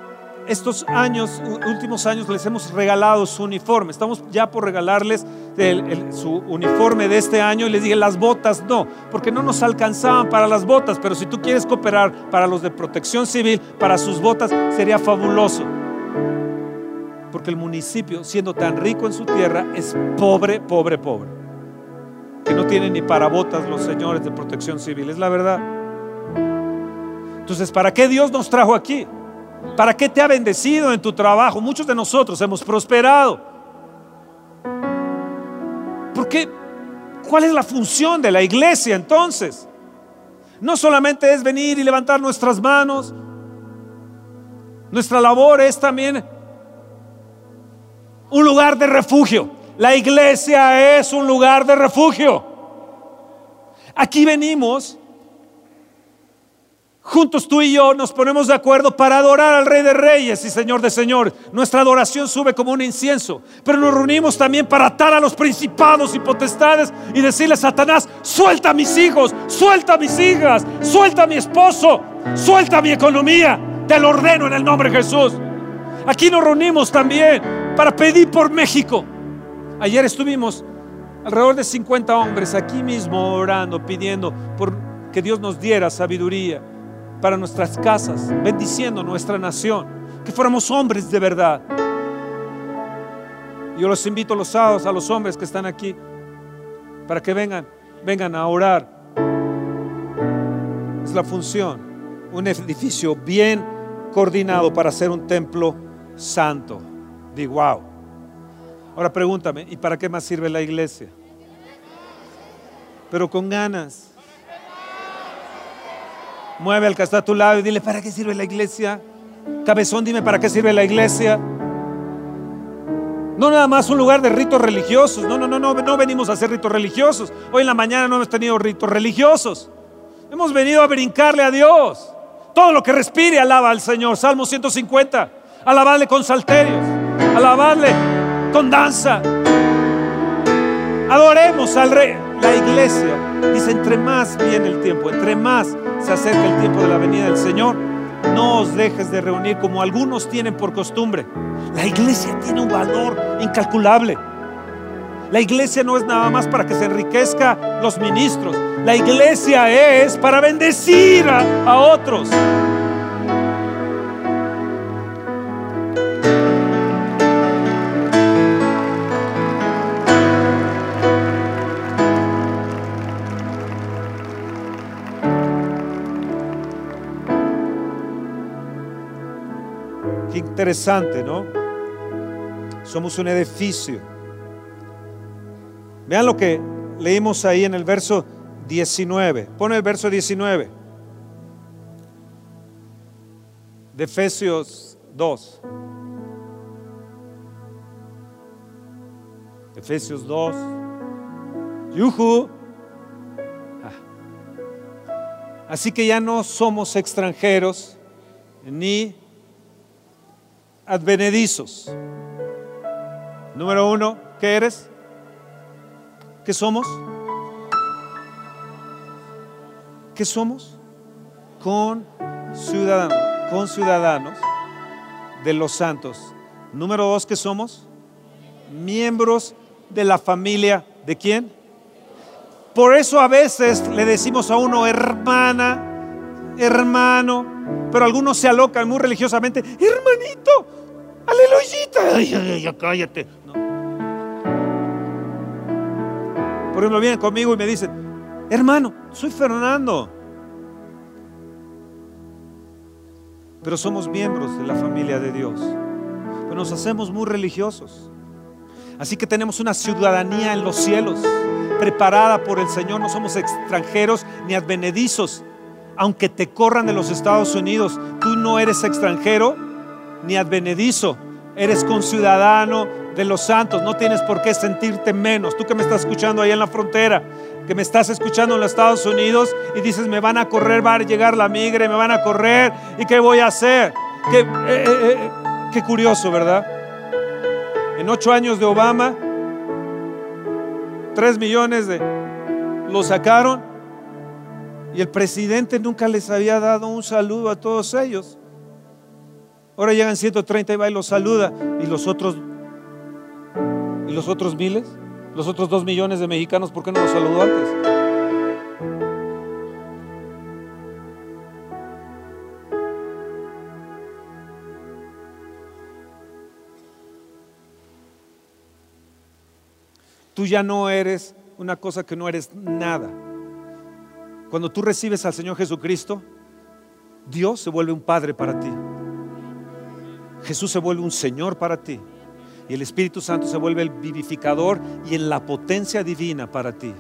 estos años, últimos años, les hemos regalado su uniforme. Estamos ya por regalarles su uniforme de este año y les dije, las botas no, porque no nos alcanzaban para las botas, pero si tú quieres cooperar para los de protección civil, para sus botas, sería fabuloso. Porque el municipio, siendo tan rico en su tierra, es pobre, pobre, pobre. Que no tiene ni para botas los señores de protección civil, es la verdad. Entonces, ¿para qué Dios nos trajo aquí? ¿Para qué te ha bendecido en tu trabajo? Muchos de nosotros hemos prosperado. ¿Por qué? ¿Cuál es la función de la iglesia entonces? No solamente es venir y levantar nuestras manos. Nuestra labor es también un lugar de refugio. La iglesia es un lugar de refugio. Aquí venimos Juntos tú y yo nos ponemos de acuerdo para adorar al Rey de Reyes y Señor de Señores. Nuestra adoración sube como un incienso, pero nos reunimos también para atar a los principados y potestades y decirle a Satanás, suelta a mis hijos, suelta a mis hijas, suelta a mi esposo, suelta mi economía. Te lo ordeno en el nombre de Jesús. Aquí nos reunimos también para pedir por México. Ayer estuvimos alrededor de 50 hombres aquí mismo orando, pidiendo por que Dios nos diera sabiduría para nuestras casas, bendiciendo nuestra nación, que fuéramos hombres de verdad. Yo los invito los sábados a los hombres que están aquí para que vengan, vengan a orar. Es la función, un edificio bien coordinado para ser un templo santo. Digo, wow. Ahora pregúntame, ¿y para qué más sirve la iglesia? Pero con ganas. Mueve al que está a tu lado y dile, ¿para qué sirve la iglesia? Cabezón, dime, ¿para qué sirve la iglesia? No nada más un lugar de ritos religiosos. No, no, no, no, no venimos a hacer ritos religiosos. Hoy en la mañana no hemos tenido ritos religiosos. Hemos venido a brincarle a Dios. Todo lo que respire alaba al Señor. Salmo 150. Alabarle con salterios. Alabarle con danza. Adoremos al Rey. La iglesia dice, entre más viene el tiempo, entre más se acerca el tiempo de la venida del Señor, no os dejes de reunir como algunos tienen por costumbre. La iglesia tiene un valor incalculable. La iglesia no es nada más para que se enriquezca los ministros. La iglesia es para bendecir a, a otros. Interesante, ¿no? Somos un edificio. Vean lo que leímos ahí en el verso 19. Pone el verso 19 de Efesios 2. Efesios 2. Yuhu. Ah. Así que ya no somos extranjeros ni advenedizos. Número uno, ¿qué eres? ¿Qué somos? ¿Qué somos? Con ciudadanos, con ciudadanos de los santos. Número dos, ¿qué somos? Miembros de la familia de quién? Por eso a veces le decimos a uno hermana, hermano, pero algunos se alocan muy religiosamente, hermanito, aleluyita, cállate. Por ejemplo, vienen conmigo y me dicen, hermano, soy Fernando. Pero somos miembros de la familia de Dios. pero nos hacemos muy religiosos. Así que tenemos una ciudadanía en los cielos, preparada por el Señor. No somos extranjeros ni advenedizos. Aunque te corran de los Estados Unidos, tú no eres extranjero ni advenedizo. Eres conciudadano de los santos. No tienes por qué sentirte menos. Tú que me estás escuchando ahí en la frontera, que me estás escuchando en los Estados Unidos y dices, me van a correr, va a llegar la migre, me van a correr. ¿Y qué voy a hacer? Qué, eh, eh, eh, curioso, ¿verdad? En ocho años de Obama, tres millones de lo sacaron y el presidente nunca les había dado un saludo a todos ellos. Ahora llegan 130 y va y los saluda. ¿Y los otros? ¿Y los otros miles? ¿Los otros dos millones de mexicanos por qué no los saludó antes? Tú ya no eres una cosa que no eres nada. Cuando tú recibes al Señor Jesucristo, Dios se vuelve un Padre para ti. Jesús se vuelve un Señor para ti. Y el Espíritu Santo se vuelve el vivificador y en la potencia divina para ti.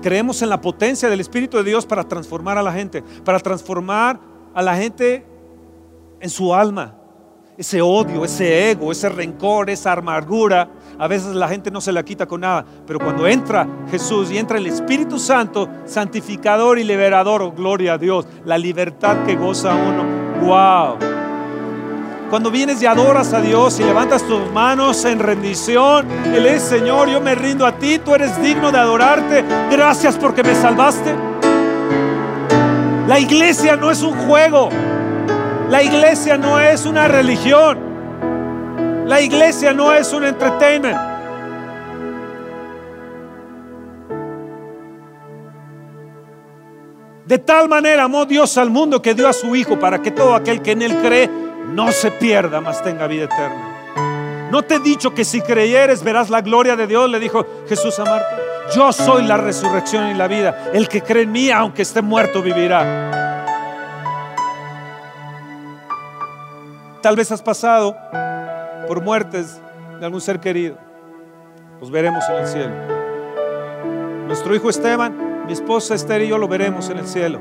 Creemos en la potencia del Espíritu de Dios para transformar a la gente, para transformar a la gente en su alma, ese odio, ese ego, ese rencor, esa amargura, a veces la gente no se la quita con nada, pero cuando entra Jesús y entra el Espíritu Santo, santificador y liberador, oh, gloria a Dios, la libertad que goza uno, wow. Cuando vienes y adoras a Dios y levantas tus manos en rendición, Él es Señor, yo me rindo a ti, tú eres digno de adorarte, gracias porque me salvaste. La iglesia no es un juego, la iglesia no es una religión. La iglesia no es un entertainment. De tal manera amó Dios al mundo que dio a su Hijo para que todo aquel que en Él cree no se pierda, mas tenga vida eterna. No te he dicho que si creyeres verás la gloria de Dios, le dijo Jesús a Marta. Yo soy la resurrección y la vida. El que cree en mí, aunque esté muerto, vivirá. Tal vez has pasado por muertes de algún ser querido. Los veremos en el cielo. Nuestro hijo Esteban, mi esposa Esther y yo lo veremos en el cielo.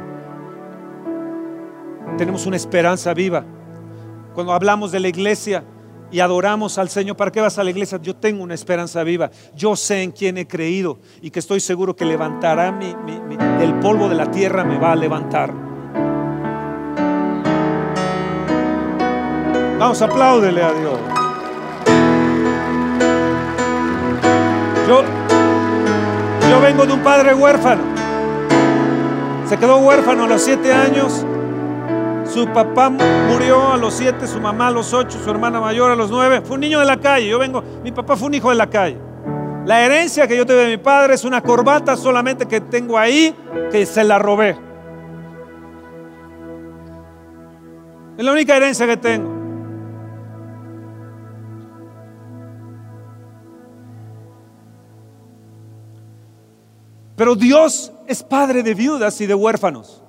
Tenemos una esperanza viva. Cuando hablamos de la iglesia y adoramos al Señor, ¿para qué vas a la iglesia? Yo tengo una esperanza viva. Yo sé en quién he creído y que estoy seguro que levantará mi, el polvo de la tierra, me va a levantar. Vamos, apláudele a Dios. Yo, yo vengo de un padre huérfano. Se quedó huérfano a los siete años. Su papá murió a los siete, su mamá a los ocho, su hermana mayor a los nueve. Fue un niño de la calle. Yo vengo, mi papá fue un hijo de la calle. La herencia que yo tuve de mi padre es una corbata solamente que tengo ahí, que se la robé. Es la única herencia que tengo. Pero Dios es padre de viudas y de huérfanos.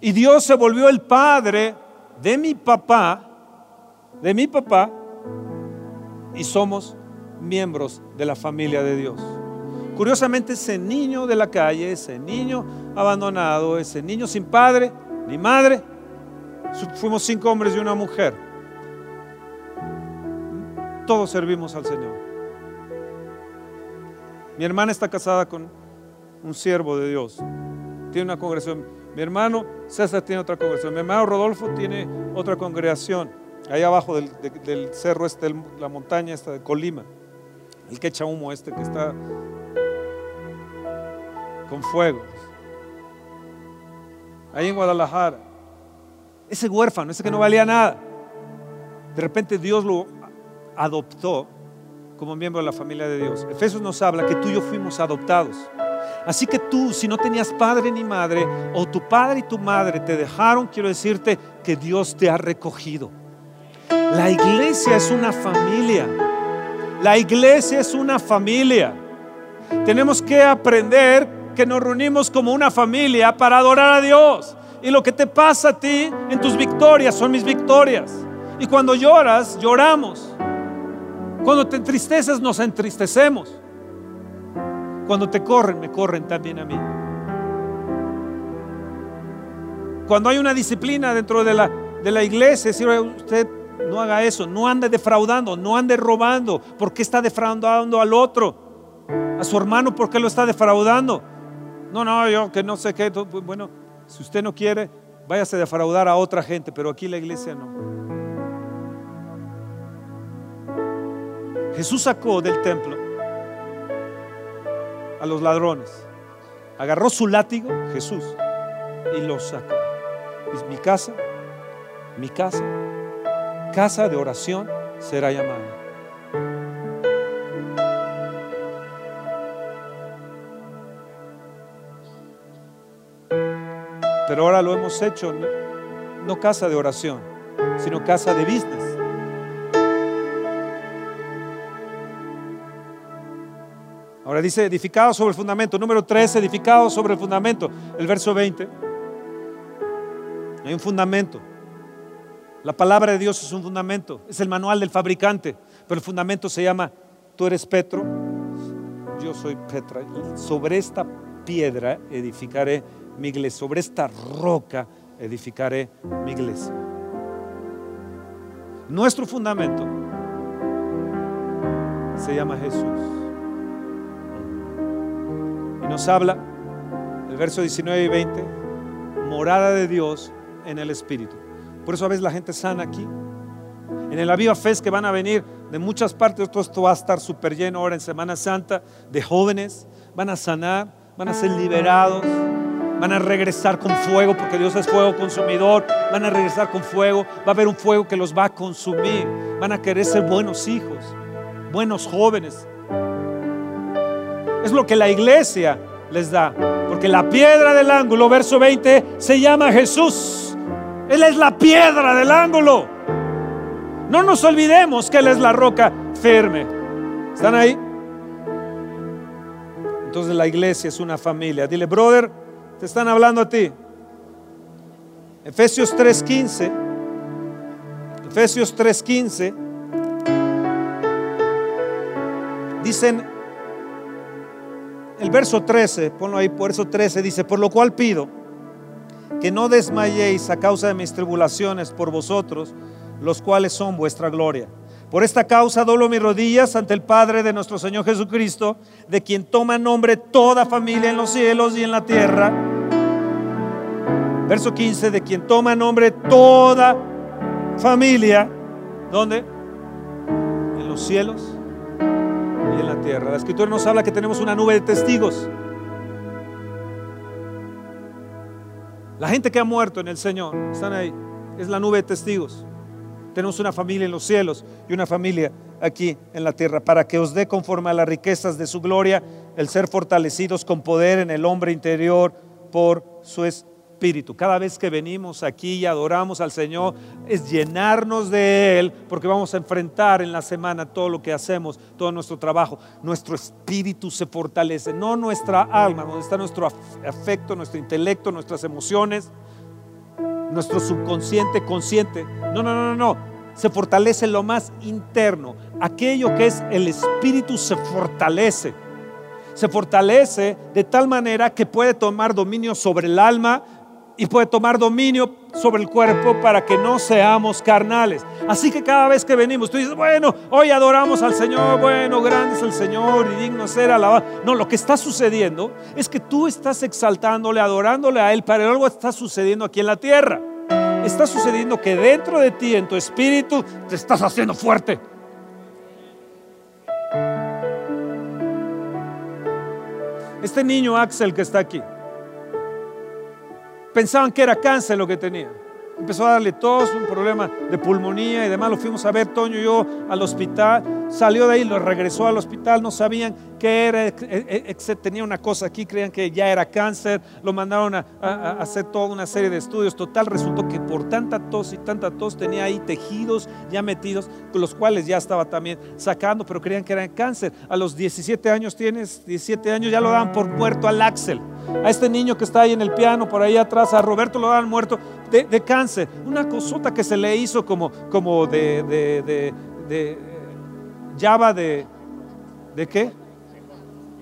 Y Dios se volvió el padre de mi papá, de mi papá, y somos miembros de la familia de Dios. Curiosamente, ese niño de la calle, ese niño abandonado, ese niño sin padre ni madre, fuimos cinco hombres y una mujer. Todos servimos al Señor. Mi hermana está casada con un siervo de Dios. Tiene una congregación. Mi hermano César tiene otra congregación. Mi hermano Rodolfo tiene otra congregación. Ahí abajo del, cerro este, la montaña esta de Colima. El que echa humo este que está con fuego. Ahí en Guadalajara. Ese huérfano, ese que no valía nada. De repente Dios lo adoptó como miembro de la familia de Dios. Efesios nos habla que tú y yo fuimos adoptados. Así que tú, si no tenías padre ni madre, o tu padre y tu madre te dejaron, quiero decirte que Dios te ha recogido. La iglesia es una familia. La iglesia es una familia. Tenemos que aprender que nos reunimos como una familia para adorar a Dios. Y lo que te pasa a ti en tus victorias son mis victorias. Y cuando lloras, lloramos. Cuando te entristeces, nos entristecemos. Cuando te corren, me corren también a mí. Cuando hay una disciplina dentro de la, de la iglesia, decir, usted no haga eso, no ande defraudando, no ande robando. ¿Por qué está defraudando al otro? A su hermano, ¿por qué lo está defraudando? No, no, yo que no sé qué. Bueno, si usted no quiere, váyase a defraudar a otra gente, pero aquí la iglesia no. Jesús sacó del templo a los ladrones. Agarró su látigo, Jesús, y los sacó. Es mi casa, mi casa, casa de oración será llamada. Pero ahora lo hemos hecho no casa de oración, sino casa de business. Ahora dice edificado sobre el fundamento. Número 3, edificado sobre el fundamento. El verso 20. Hay un fundamento. La palabra de Dios es un fundamento. Es el manual del fabricante. Pero el fundamento se llama, tú eres Petro, yo soy Petra. Sobre esta piedra edificaré mi iglesia. Sobre esta roca edificaré mi iglesia. Nuestro fundamento se llama Jesús nos habla, el verso 19 y 20, morada de Dios en el Espíritu. Por eso a veces la gente sana aquí. En el Aviva Fest que van a venir de muchas partes, todo esto va a estar súper lleno ahora en Semana Santa, de jóvenes, van a sanar, van a ser liberados, van a regresar con fuego, porque Dios es fuego consumidor, van a regresar con fuego, va a haber un fuego que los va a consumir, van a querer ser buenos hijos, buenos jóvenes, es lo que la iglesia les da. Porque la piedra del ángulo, verso 20, se llama Jesús. Él es la piedra del ángulo. No nos olvidemos que Él es la roca firme. ¿Están ahí? Entonces la iglesia es una familia. Dile, brother, te están hablando a ti. Efesios 3:15. Efesios 3:15. Dicen el verso 13, ponlo ahí, por eso 13 dice, por lo cual pido que no desmayéis a causa de mis tribulaciones por vosotros, los cuales son vuestra gloria. Por esta causa doblo mis rodillas ante el Padre de nuestro Señor Jesucristo, de quien toma nombre toda familia en los cielos y en la tierra. Verso 15, de quien toma nombre toda familia, ¿dónde? En los cielos en la tierra. La escritura nos habla que tenemos una nube de testigos. La gente que ha muerto en el Señor, están ahí, es la nube de testigos. Tenemos una familia en los cielos y una familia aquí en la tierra, para que os dé conforme a las riquezas de su gloria el ser fortalecidos con poder en el hombre interior por su espíritu Espíritu. Cada vez que venimos aquí y adoramos al Señor es llenarnos de Él porque vamos a enfrentar en la semana todo lo que hacemos, todo nuestro trabajo. Nuestro espíritu se fortalece, no nuestra alma, donde está nuestro afecto, nuestro intelecto, nuestras emociones, nuestro subconsciente, consciente. No, no, no, no, no. Se fortalece lo más interno. Aquello que es el espíritu se fortalece se fortalece de tal manera que puede tomar dominio sobre el alma, y puede tomar dominio sobre el cuerpo para que no seamos carnales. Así que cada vez que venimos, tú dices, bueno, hoy adoramos al Señor, bueno, grande es el Señor y digno ser alabado. No, lo que está sucediendo es que tú estás exaltándole, adorándole a Él, pero algo está sucediendo aquí en la tierra. Está sucediendo que dentro de ti, en tu espíritu, te estás haciendo fuerte. Este niño Axel que está aquí, pensaban que era cáncer lo que tenía. Empezó a darle tos, un problema de pulmonía y demás. Lo fuimos a ver, Toño y yo, al hospital. Salió de ahí, lo regresó al hospital. No sabían qué era. Tenía una cosa aquí, creían que ya era cáncer. Lo mandaron a, hacer toda una serie de estudios. Total, resultó que por tanta tos y tanta tos tenía ahí tejidos ya metidos, los cuales ya estaba también sacando, pero creían que era cáncer. A los 17 años tienes, 17 años ya lo daban por muerto al Axel a este niño que está ahí en el piano, por ahí atrás, a Roberto lo han muerto de, cáncer. Una cosota que se le hizo como, como de, de, de, de Java de... ¿De qué?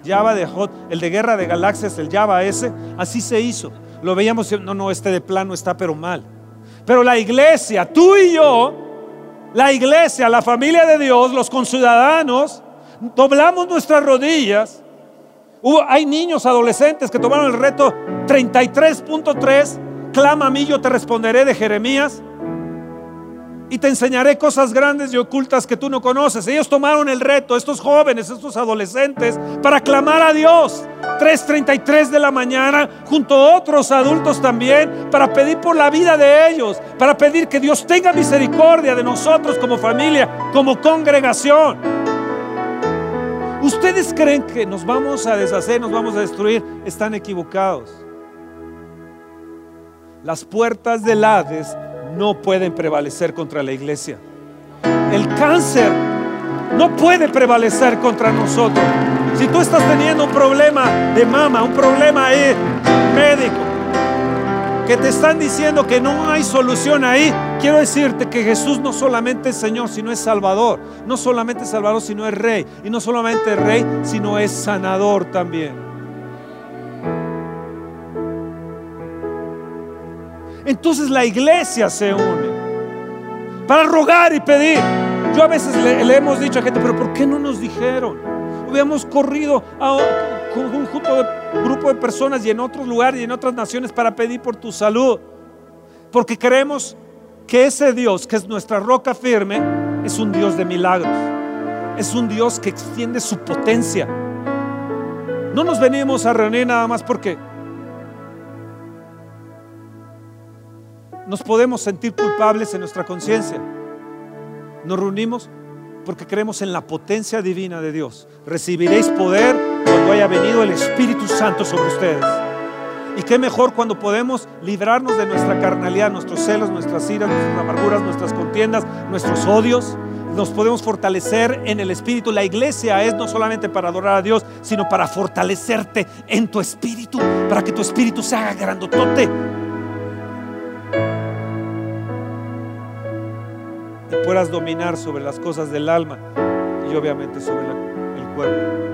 Java de Hot, el de Guerra de Galaxias, el Java ese, así se hizo. Lo veíamos, no, no, este de plano está pero mal. Pero la iglesia, tú y yo, la iglesia, la familia de Dios, los conciudadanos, doblamos nuestras rodillas. Hay niños, adolescentes que tomaron el reto 33.3, clama a mí, yo te responderé de Jeremías y te enseñaré cosas grandes y ocultas que tú no conoces. Ellos tomaron el reto, estos jóvenes, estos adolescentes, para clamar a Dios. 3.33 de la mañana, junto a otros adultos también, para pedir por la vida de ellos, para pedir que Dios tenga misericordia de nosotros como familia, como congregación. ¿Ustedes creen que nos vamos a deshacer, nos vamos a destruir? Están equivocados. Las puertas del Hades no pueden prevalecer contra la iglesia. El cáncer no puede prevalecer contra nosotros. Si tú estás teniendo un problema de mama, un problema ahí médico, que te están diciendo que no hay solución ahí, quiero decirte que Jesús no solamente es Señor, sino es Salvador. No solamente es Salvador, sino es Rey. Y no solamente es Rey, sino es sanador también. Entonces la iglesia se une para rogar y pedir. Yo a veces le, hemos dicho a gente, pero ¿por qué no nos dijeron? Hubiéramos corrido a un de grupo de personas y en otros lugares y en otras naciones para pedir por tu salud. Porque creemos que ese Dios, que es nuestra roca firme, es un Dios de milagros. Es un Dios que extiende su potencia. No nos venimos a reunir nada más porque nos podemos sentir culpables en nuestra conciencia. Nos reunimos porque creemos en la potencia divina de Dios. Recibiréis poder cuando haya venido el Espíritu Santo sobre ustedes. Y qué mejor cuando podemos librarnos de nuestra carnalidad, nuestros celos, nuestras iras, nuestras amarguras, nuestras contiendas, nuestros odios. Nos podemos fortalecer en el Espíritu. La iglesia es no solamente para adorar a Dios, sino para fortalecerte en tu espíritu, para que tu espíritu se haga grandotote puedas dominar sobre las cosas del alma y obviamente sobre el cuerpo.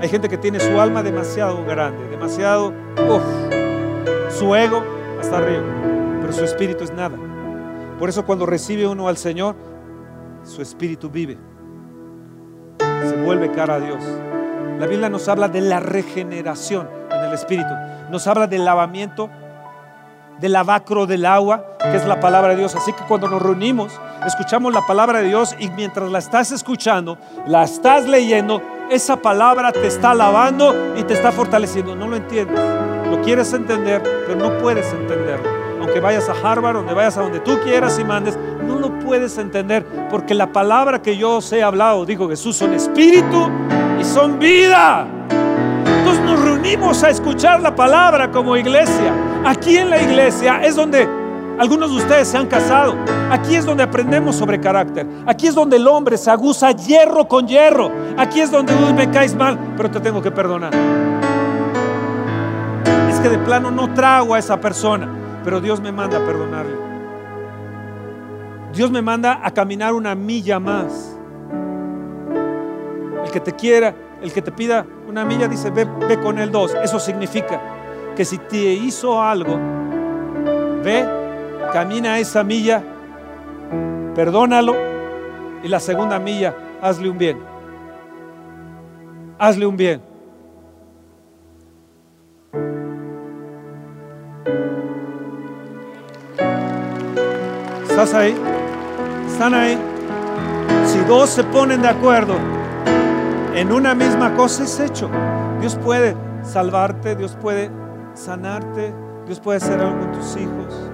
Hay gente que tiene su alma demasiado grande, demasiado, su ego hasta arriba, pero su espíritu es nada. Por eso cuando recibe uno al Señor, su espíritu vive, se vuelve cara a Dios. La Biblia nos habla de la regeneración en el espíritu, nos habla del lavamiento del lavacro del agua, que es la palabra de Dios. Así que cuando nos reunimos, escuchamos la palabra de Dios y mientras la estás escuchando, la estás leyendo, esa palabra te está lavando y te está fortaleciendo. No lo entiendes. Lo quieres entender, pero no puedes entenderlo. Aunque vayas a Harvard, donde vayas a donde tú quieras y mandes, no lo puedes entender porque la palabra que yo os he hablado, dijo Jesús, son espíritu y son vida. Entonces nos reunimos a escuchar la palabra como iglesia. Aquí en la iglesia es donde algunos de ustedes se han casado. Aquí es donde aprendemos sobre carácter. Aquí es donde el hombre se aguza hierro con hierro. Aquí es donde me caes mal, pero te tengo que perdonar. Es que de plano no trago a esa persona, pero Dios me manda a perdonarle. Dios me manda a caminar una milla más. El que te quiera, el que te pida una milla dice, ve, con el dos. Eso significa que si te hizo algo, ve, camina esa milla, perdónalo y la segunda milla, hazle un bien. Hazle un bien. ¿Estás ahí? ¿Están ahí? Si dos se ponen de acuerdo, en una misma cosa es hecho. Dios puede salvarte, Dios puede sanarte, Dios puede hacer algo con tus hijos,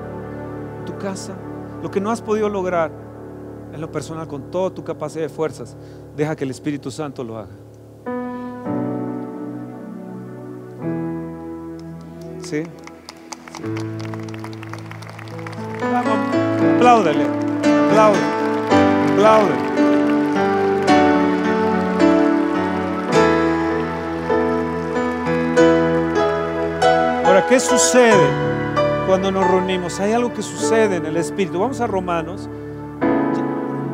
en tu casa. Lo que no has podido lograr en lo personal con toda tu capacidad de fuerzas, deja que el Espíritu Santo lo haga. ¿Sí? sí. apláudele, apláudele, apláudele. ¿Qué sucede cuando nos reunimos? Hay algo que sucede en el Espíritu. Vamos a Romanos.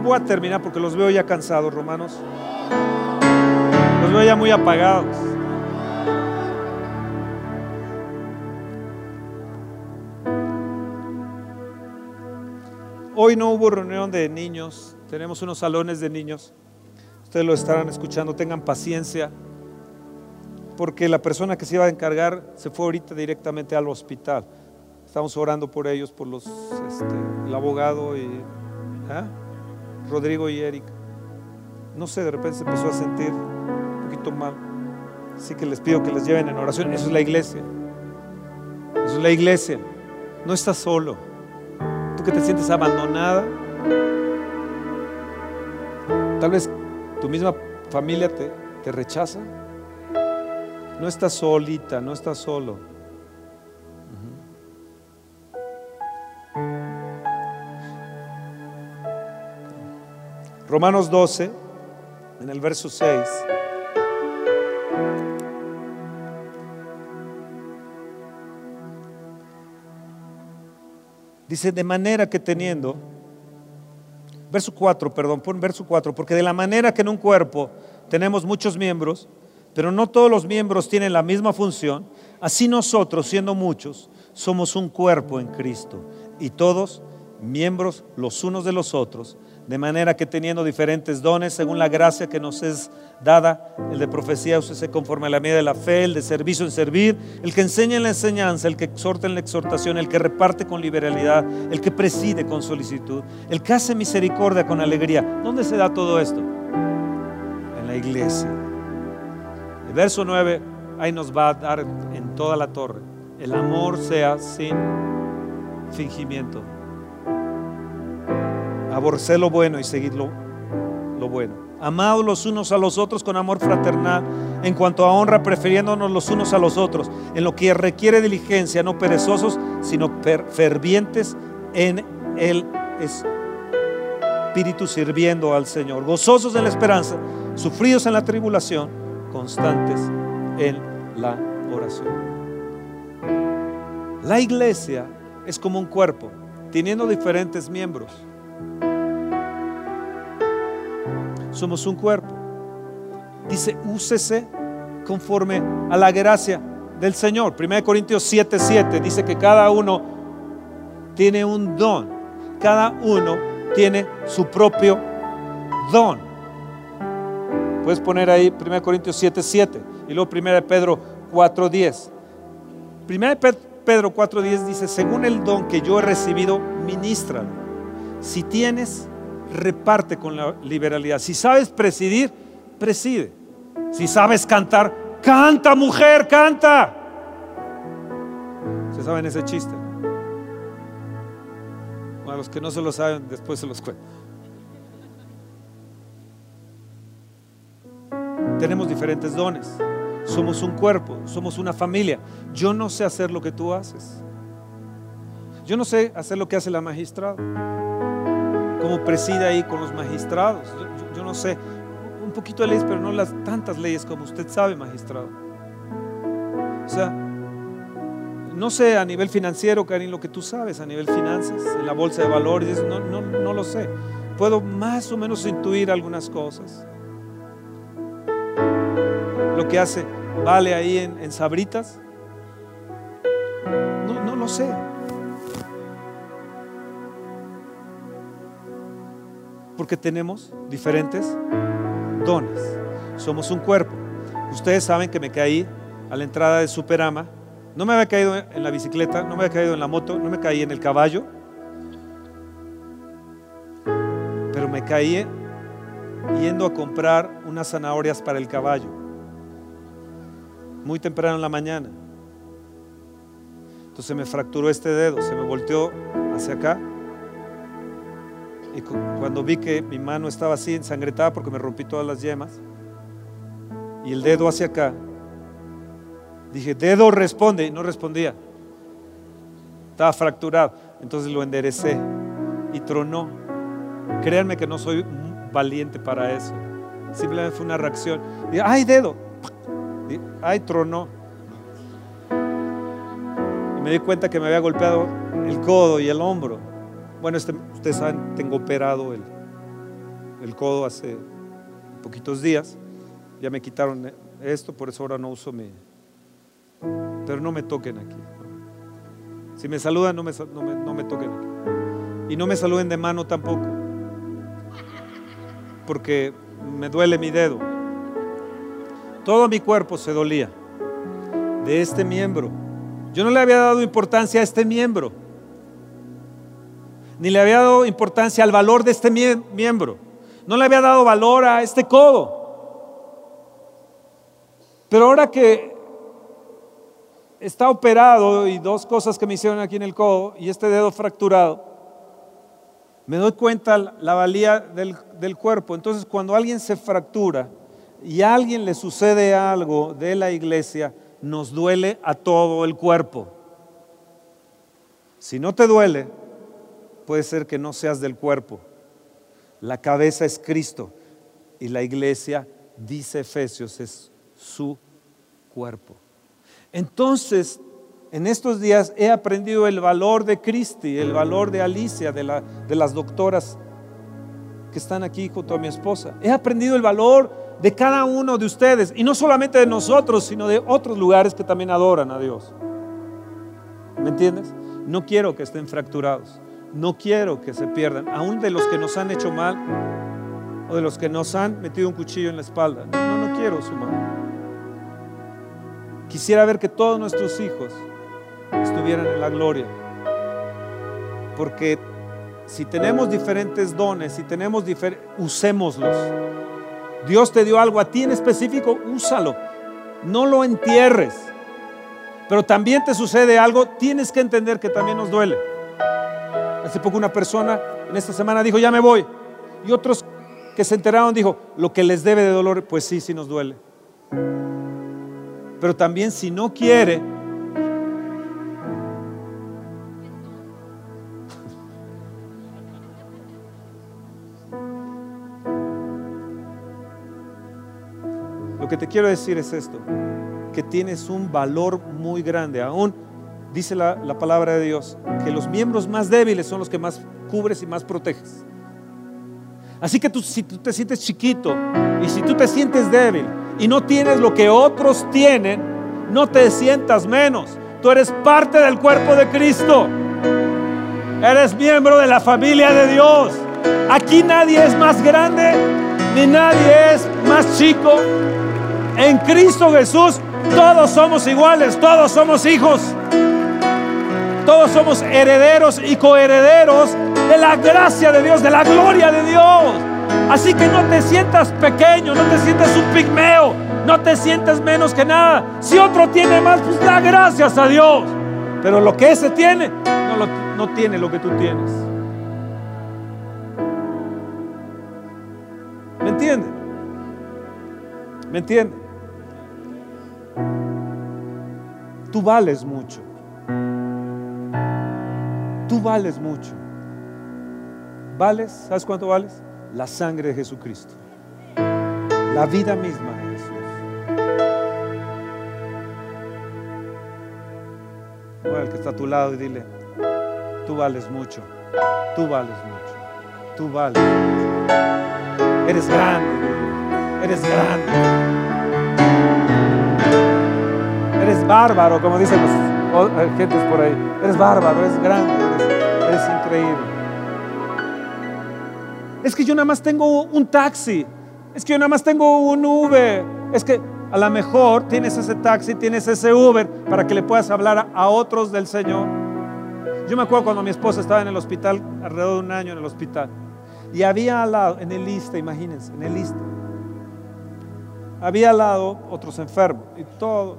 Voy a terminar porque los veo ya cansados, Romanos. Los veo ya muy apagados. Hoy no hubo reunión de niños, tenemos unos salones de niños. Ustedes lo estarán escuchando, tengan paciencia, porque la persona que se iba a encargar se fue ahorita directamente al hospital. Estamos orando por ellos, por los, este, el abogado y ¿ah? Rodrigo y Erika. No sé, de repente se empezó a sentir un poquito mal. Así que les pido que les lleven en oración. Eso es la iglesia. Eso es la iglesia. No estás solo que te sientes abandonada. Tal vez tu misma familia te, te rechaza. No estás solita, no estás solo. Romanos 12, en el verso 6. Dice, de manera que teniendo, verso 4, perdón, pon verso 4, porque de la manera que en un cuerpo tenemos muchos miembros, pero no todos los miembros tienen la misma función, así nosotros, siendo muchos, somos un cuerpo en Cristo y todos miembros los unos de los otros de manera que teniendo diferentes dones según la gracia que nos es dada, el de profecía úsese conforme a la medida de la fe, el de servicio en servir, el que enseña en la enseñanza, el que exhorta en la exhortación, el que reparte con liberalidad, el que preside con solicitud, el que hace misericordia con alegría. ¿Dónde se da todo esto? En la iglesia. Verso 9 ahí nos va a dar en toda la torre. El amor sea sin fingimiento aborrecer lo bueno y seguir lo, bueno. Amados los unos a los otros con amor fraternal, en cuanto a honra, prefiriéndonos los unos a los otros, en lo que requiere diligencia, no perezosos, sino fervientes en el Espíritu sirviendo al Señor, gozosos en la esperanza, sufridos en la tribulación, constantes en la oración. La iglesia es como un cuerpo, teniendo diferentes miembros. somos un cuerpo. Dice, úsese conforme a la gracia del Señor. 1 Corintios 7, 7 dice que cada uno tiene un don. Cada uno tiene su propio don. Puedes poner ahí 1 Corintios 7, 7 y luego 1 Pedro 4, 10. 1 Pedro 4, 10 dice, según el don que yo he recibido, ministra Si tienes reparte con la liberalidad. Si sabes presidir, preside. Si sabes cantar, canta mujer, canta. ¿Se saben ese chiste? a los que no se lo saben, después se los cuento. Tenemos diferentes dones. Somos un cuerpo, somos una familia. Yo no sé hacer lo que tú haces. Yo no sé hacer lo que hace la magistrada como preside ahí con los magistrados. Yo, no sé, un poquito de leyes, pero no las tantas leyes como usted sabe, magistrado. O sea, no sé a nivel financiero, Karin, lo que tú sabes a nivel finanzas, en la bolsa de valores, no, no, no lo sé. Puedo más o menos intuir algunas cosas. Lo que hace Vale ahí en, Sabritas, no, no lo sé. Porque tenemos diferentes dones. Somos un cuerpo. Ustedes saben que me caí a la entrada de Superama. No me había caído en la bicicleta, no me había caído en la moto, no me caí en el caballo. Pero me caí yendo a comprar unas zanahorias para el caballo. Muy temprano en la mañana. Entonces me fracturó este dedo, se me volteó hacia acá y cuando vi que mi mano estaba así ensangretada porque me rompí todas las yemas y el dedo hacia acá, dije, dedo responde, y no respondía. Estaba fracturado. Entonces lo enderecé y tronó. Créanme que no soy valiente para eso. Simplemente fue una reacción. Dije, ay, dedo. Ay, tronó. me di cuenta que me había golpeado el codo y el hombro. Bueno, este, ustedes saben, tengo operado el, el codo hace poquitos días. Ya me quitaron esto, por eso ahora no uso mi... Pero no me toquen aquí. Si me saludan, no me, no me toquen aquí. Y no me saluden de mano tampoco. Porque me duele mi dedo. Todo mi cuerpo se dolía de este miembro. Yo no le había dado importancia a este miembro. Ni le había dado importancia al valor de este miembro. No le había dado valor a este codo. Pero ahora que está operado y dos cosas que me hicieron aquí en el codo y este dedo fracturado, me doy cuenta la valía del, cuerpo. Entonces cuando alguien se fractura y a alguien le sucede algo de la iglesia, nos duele a todo el cuerpo. Si no te duele, puede ser que no seas del cuerpo. La cabeza es Cristo y la iglesia, dice Efesios, es su cuerpo. Entonces, en estos días he aprendido el valor de Cristi, el valor de Alicia, de, la, de las doctoras que están aquí junto a mi esposa. He aprendido el valor de cada uno de ustedes, y no solamente de nosotros, sino de otros lugares que también adoran a Dios. ¿Me entiendes? No quiero que estén fracturados, no quiero que se pierdan, aún de los que nos han hecho mal o de los que nos han metido un cuchillo en la espalda. No, no, quiero su. Quisiera ver que todos nuestros hijos estuvieran en la gloria. Porque si tenemos diferentes dones, si tenemos diferentes, usémoslos. Dios te dio algo a ti en específico, úsalo. No lo entierres. Pero también te sucede algo, tienes que entender que también nos duele. Hace poco una persona en esta semana dijo, ya me voy. Y otros que se enteraron dijo, lo que les debe de dolor, pues sí, sí nos duele. Pero también si no quiere, Lo que te quiero decir es esto, que tienes un valor muy grande. Aún dice la, la, palabra de Dios, que los miembros más débiles son los que más cubres y más proteges. Así que tú, si tú te sientes chiquito y si tú te sientes débil, y no tienes lo que otros tienen, no te sientas menos. Tú eres parte del cuerpo de Cristo. Eres miembro de la familia de Dios. Aquí nadie es más grande ni nadie es más chico. En Cristo Jesús todos somos iguales, todos somos hijos. Todos somos herederos y coherederos de la gracia de Dios, de la gloria de Dios. Así que no te sientas pequeño, no te sientas un pigmeo, no te sientes menos que nada. Si otro tiene más, pues da gracias a Dios. Pero lo que ese tiene, no, no tiene lo que tú tienes. ¿Me entiende? ¿Me entiende? Tú vales mucho. Tú vales mucho. ¿Vales? ¿Sabes cuánto vales? la sangre de Jesucristo, la vida misma de Jesús. Bueno, el que está a tu lado y dile, tú vales mucho, tú vales mucho, tú vales mucho. Eres grande, eres grande. Eres bárbaro, como dicen los gentes por ahí. Eres bárbaro, eres grande, eres increíble. Es que yo nada más tengo un taxi. Es que yo nada más tengo un Uber. Es que a lo mejor tienes ese taxi, tienes ese Uber para que le puedas hablar a otros del Señor. Yo me acuerdo cuando mi esposa estaba en el hospital, alrededor de un año en el hospital, y había al lado, en el lista, imagínense, en el lista, había al lado otros enfermos, y todo,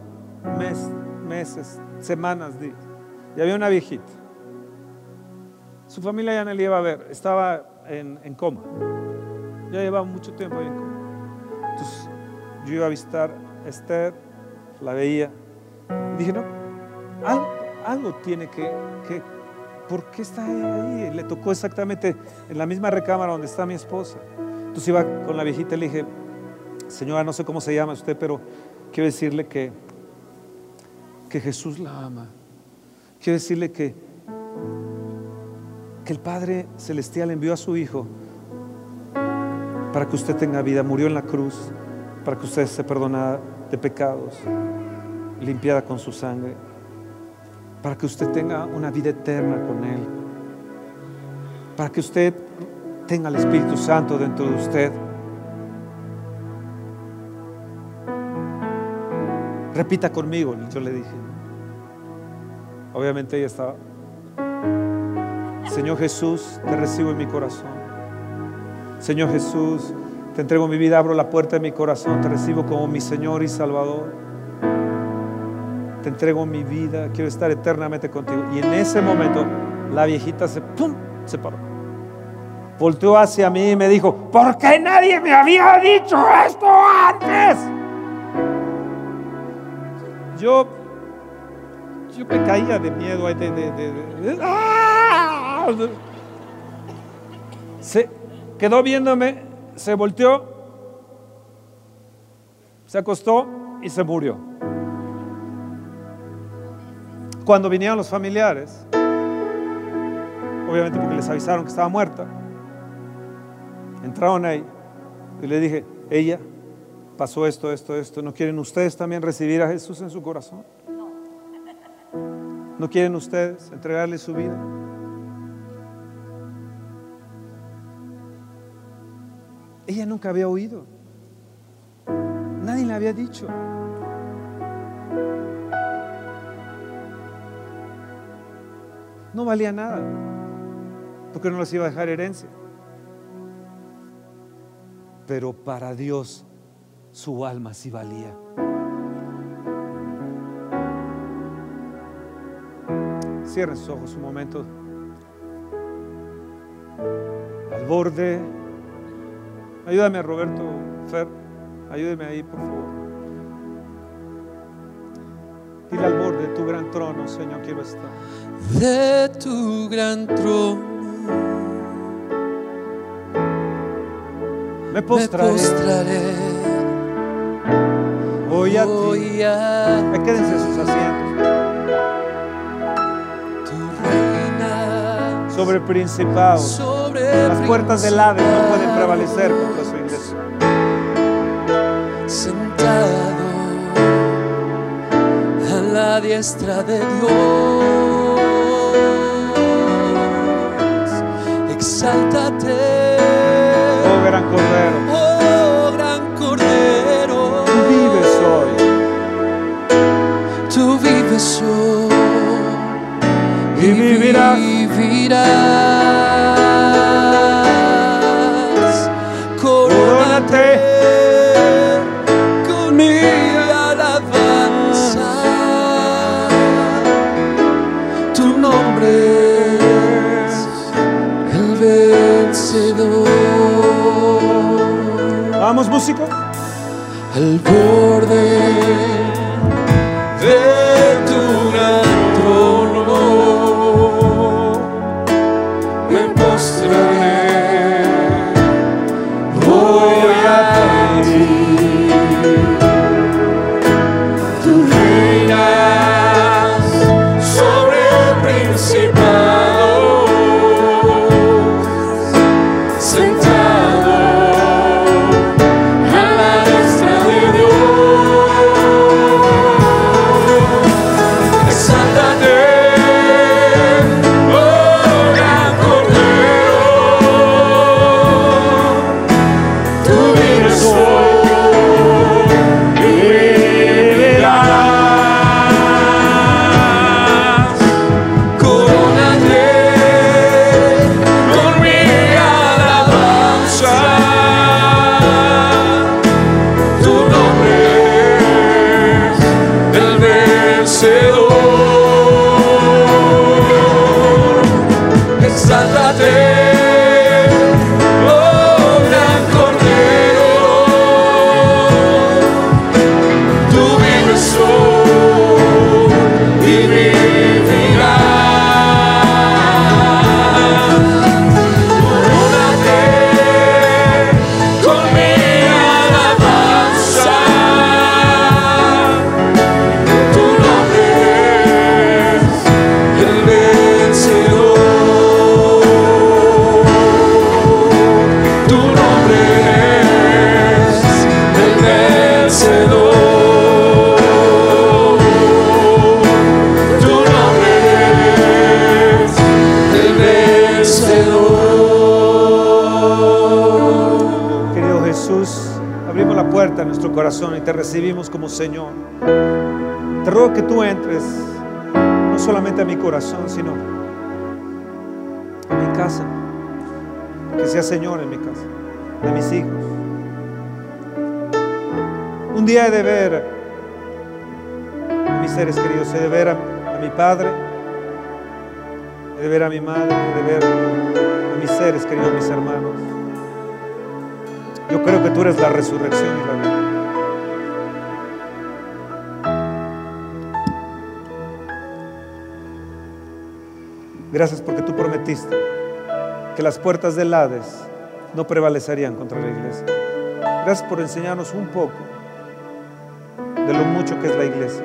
meses, semanas, días, y había una viejita. Su familia ya no le iba a ver, estaba en, coma. Ya llevaba mucho tiempo en coma. Entonces yo iba a visitar a Esther, la veía. Y dije, no, algo, tiene que, que, ¿por qué está ahí? Le tocó exactamente en la misma recámara donde está mi esposa. Entonces iba con la viejita y le dije, señora, no sé cómo se llama usted, pero quiero decirle que, que Jesús la ama quiero decirle que, que el Padre Celestial envió a su Hijo para que usted tenga vida. Murió en la cruz para que usted se perdonara de pecados, limpiada con su sangre, para que usted tenga una vida eterna con Él, para que usted tenga el Espíritu Santo dentro de usted. Repita conmigo, yo le dije. Obviamente ella estaba. Señor Jesús, te recibo en mi corazón. Señor Jesús, te entrego mi vida, abro la puerta de mi corazón, te recibo como mi Señor y Salvador. Te entrego mi vida, quiero estar eternamente contigo. Y en ese momento la viejita se, ¡pum! se paró. Volteó hacia mí y me dijo, ¿por qué nadie me había dicho esto antes? Yo, yo me caía de miedo. ¡ah! Se quedó viéndome, se volteó, se acostó y se murió. Cuando vinieron los familiares, obviamente porque les avisaron que estaba muerta, entraron ahí y le dije, ella pasó esto, esto, esto. ¿No quieren ustedes también recibir a Jesús en su corazón? ¿No quieren ustedes entregarle su vida? Ella nunca había oído. Nadie le había dicho. No valía nada, porque no les iba a dejar herencia. Pero para Dios su alma sí valía. Cierren sus ojos un momento. Al borde. Ayúdame, Roberto Fer. Ayúdeme ahí, por favor. Dile al borde de tu gran trono, Señor, quiero estar. De tu gran trono. Me postraré. Me postraré. Voy a ti. Voy a Me quédense en sus asientos. tu reina Sobre principados. sobre Las puertas del Hades no pueden prevalecer contra su iglesia. sentado a la diestra de Dios. Exáltate, Oh gran Cordero, vivirás. vivirás. Corónate con mi alabanza. Tu nombre es el vencedor. Vamos, músico. Al borde Señor. Te ruego que tú entres no solamente a mi corazón, sino a mi casa. Que seas Señor en mi casa, de mis hijos. Un día he de ver a mis seres queridos, he de ver a, a mi padre, he de ver a mi madre, he de ver a mis seres queridos, mis hermanos. Yo creo que tú eres la resurrección y la vida. Gracias porque tú prometiste que las puertas del Hades no prevalecerían contra la iglesia. Gracias por enseñarnos un poco de lo mucho que es la iglesia.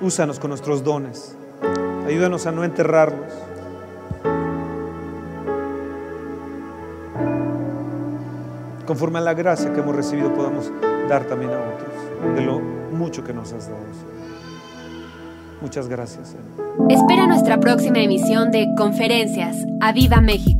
Úsanos con nuestros dones. Ayúdanos a no enterrarlos. Conforme a la gracia que hemos recibido podamos dar también a otros de lo mucho que nos has dado. Muchas gracias, Señor. Espera nuestra próxima emisión de Conferencias. ¡A Viva México!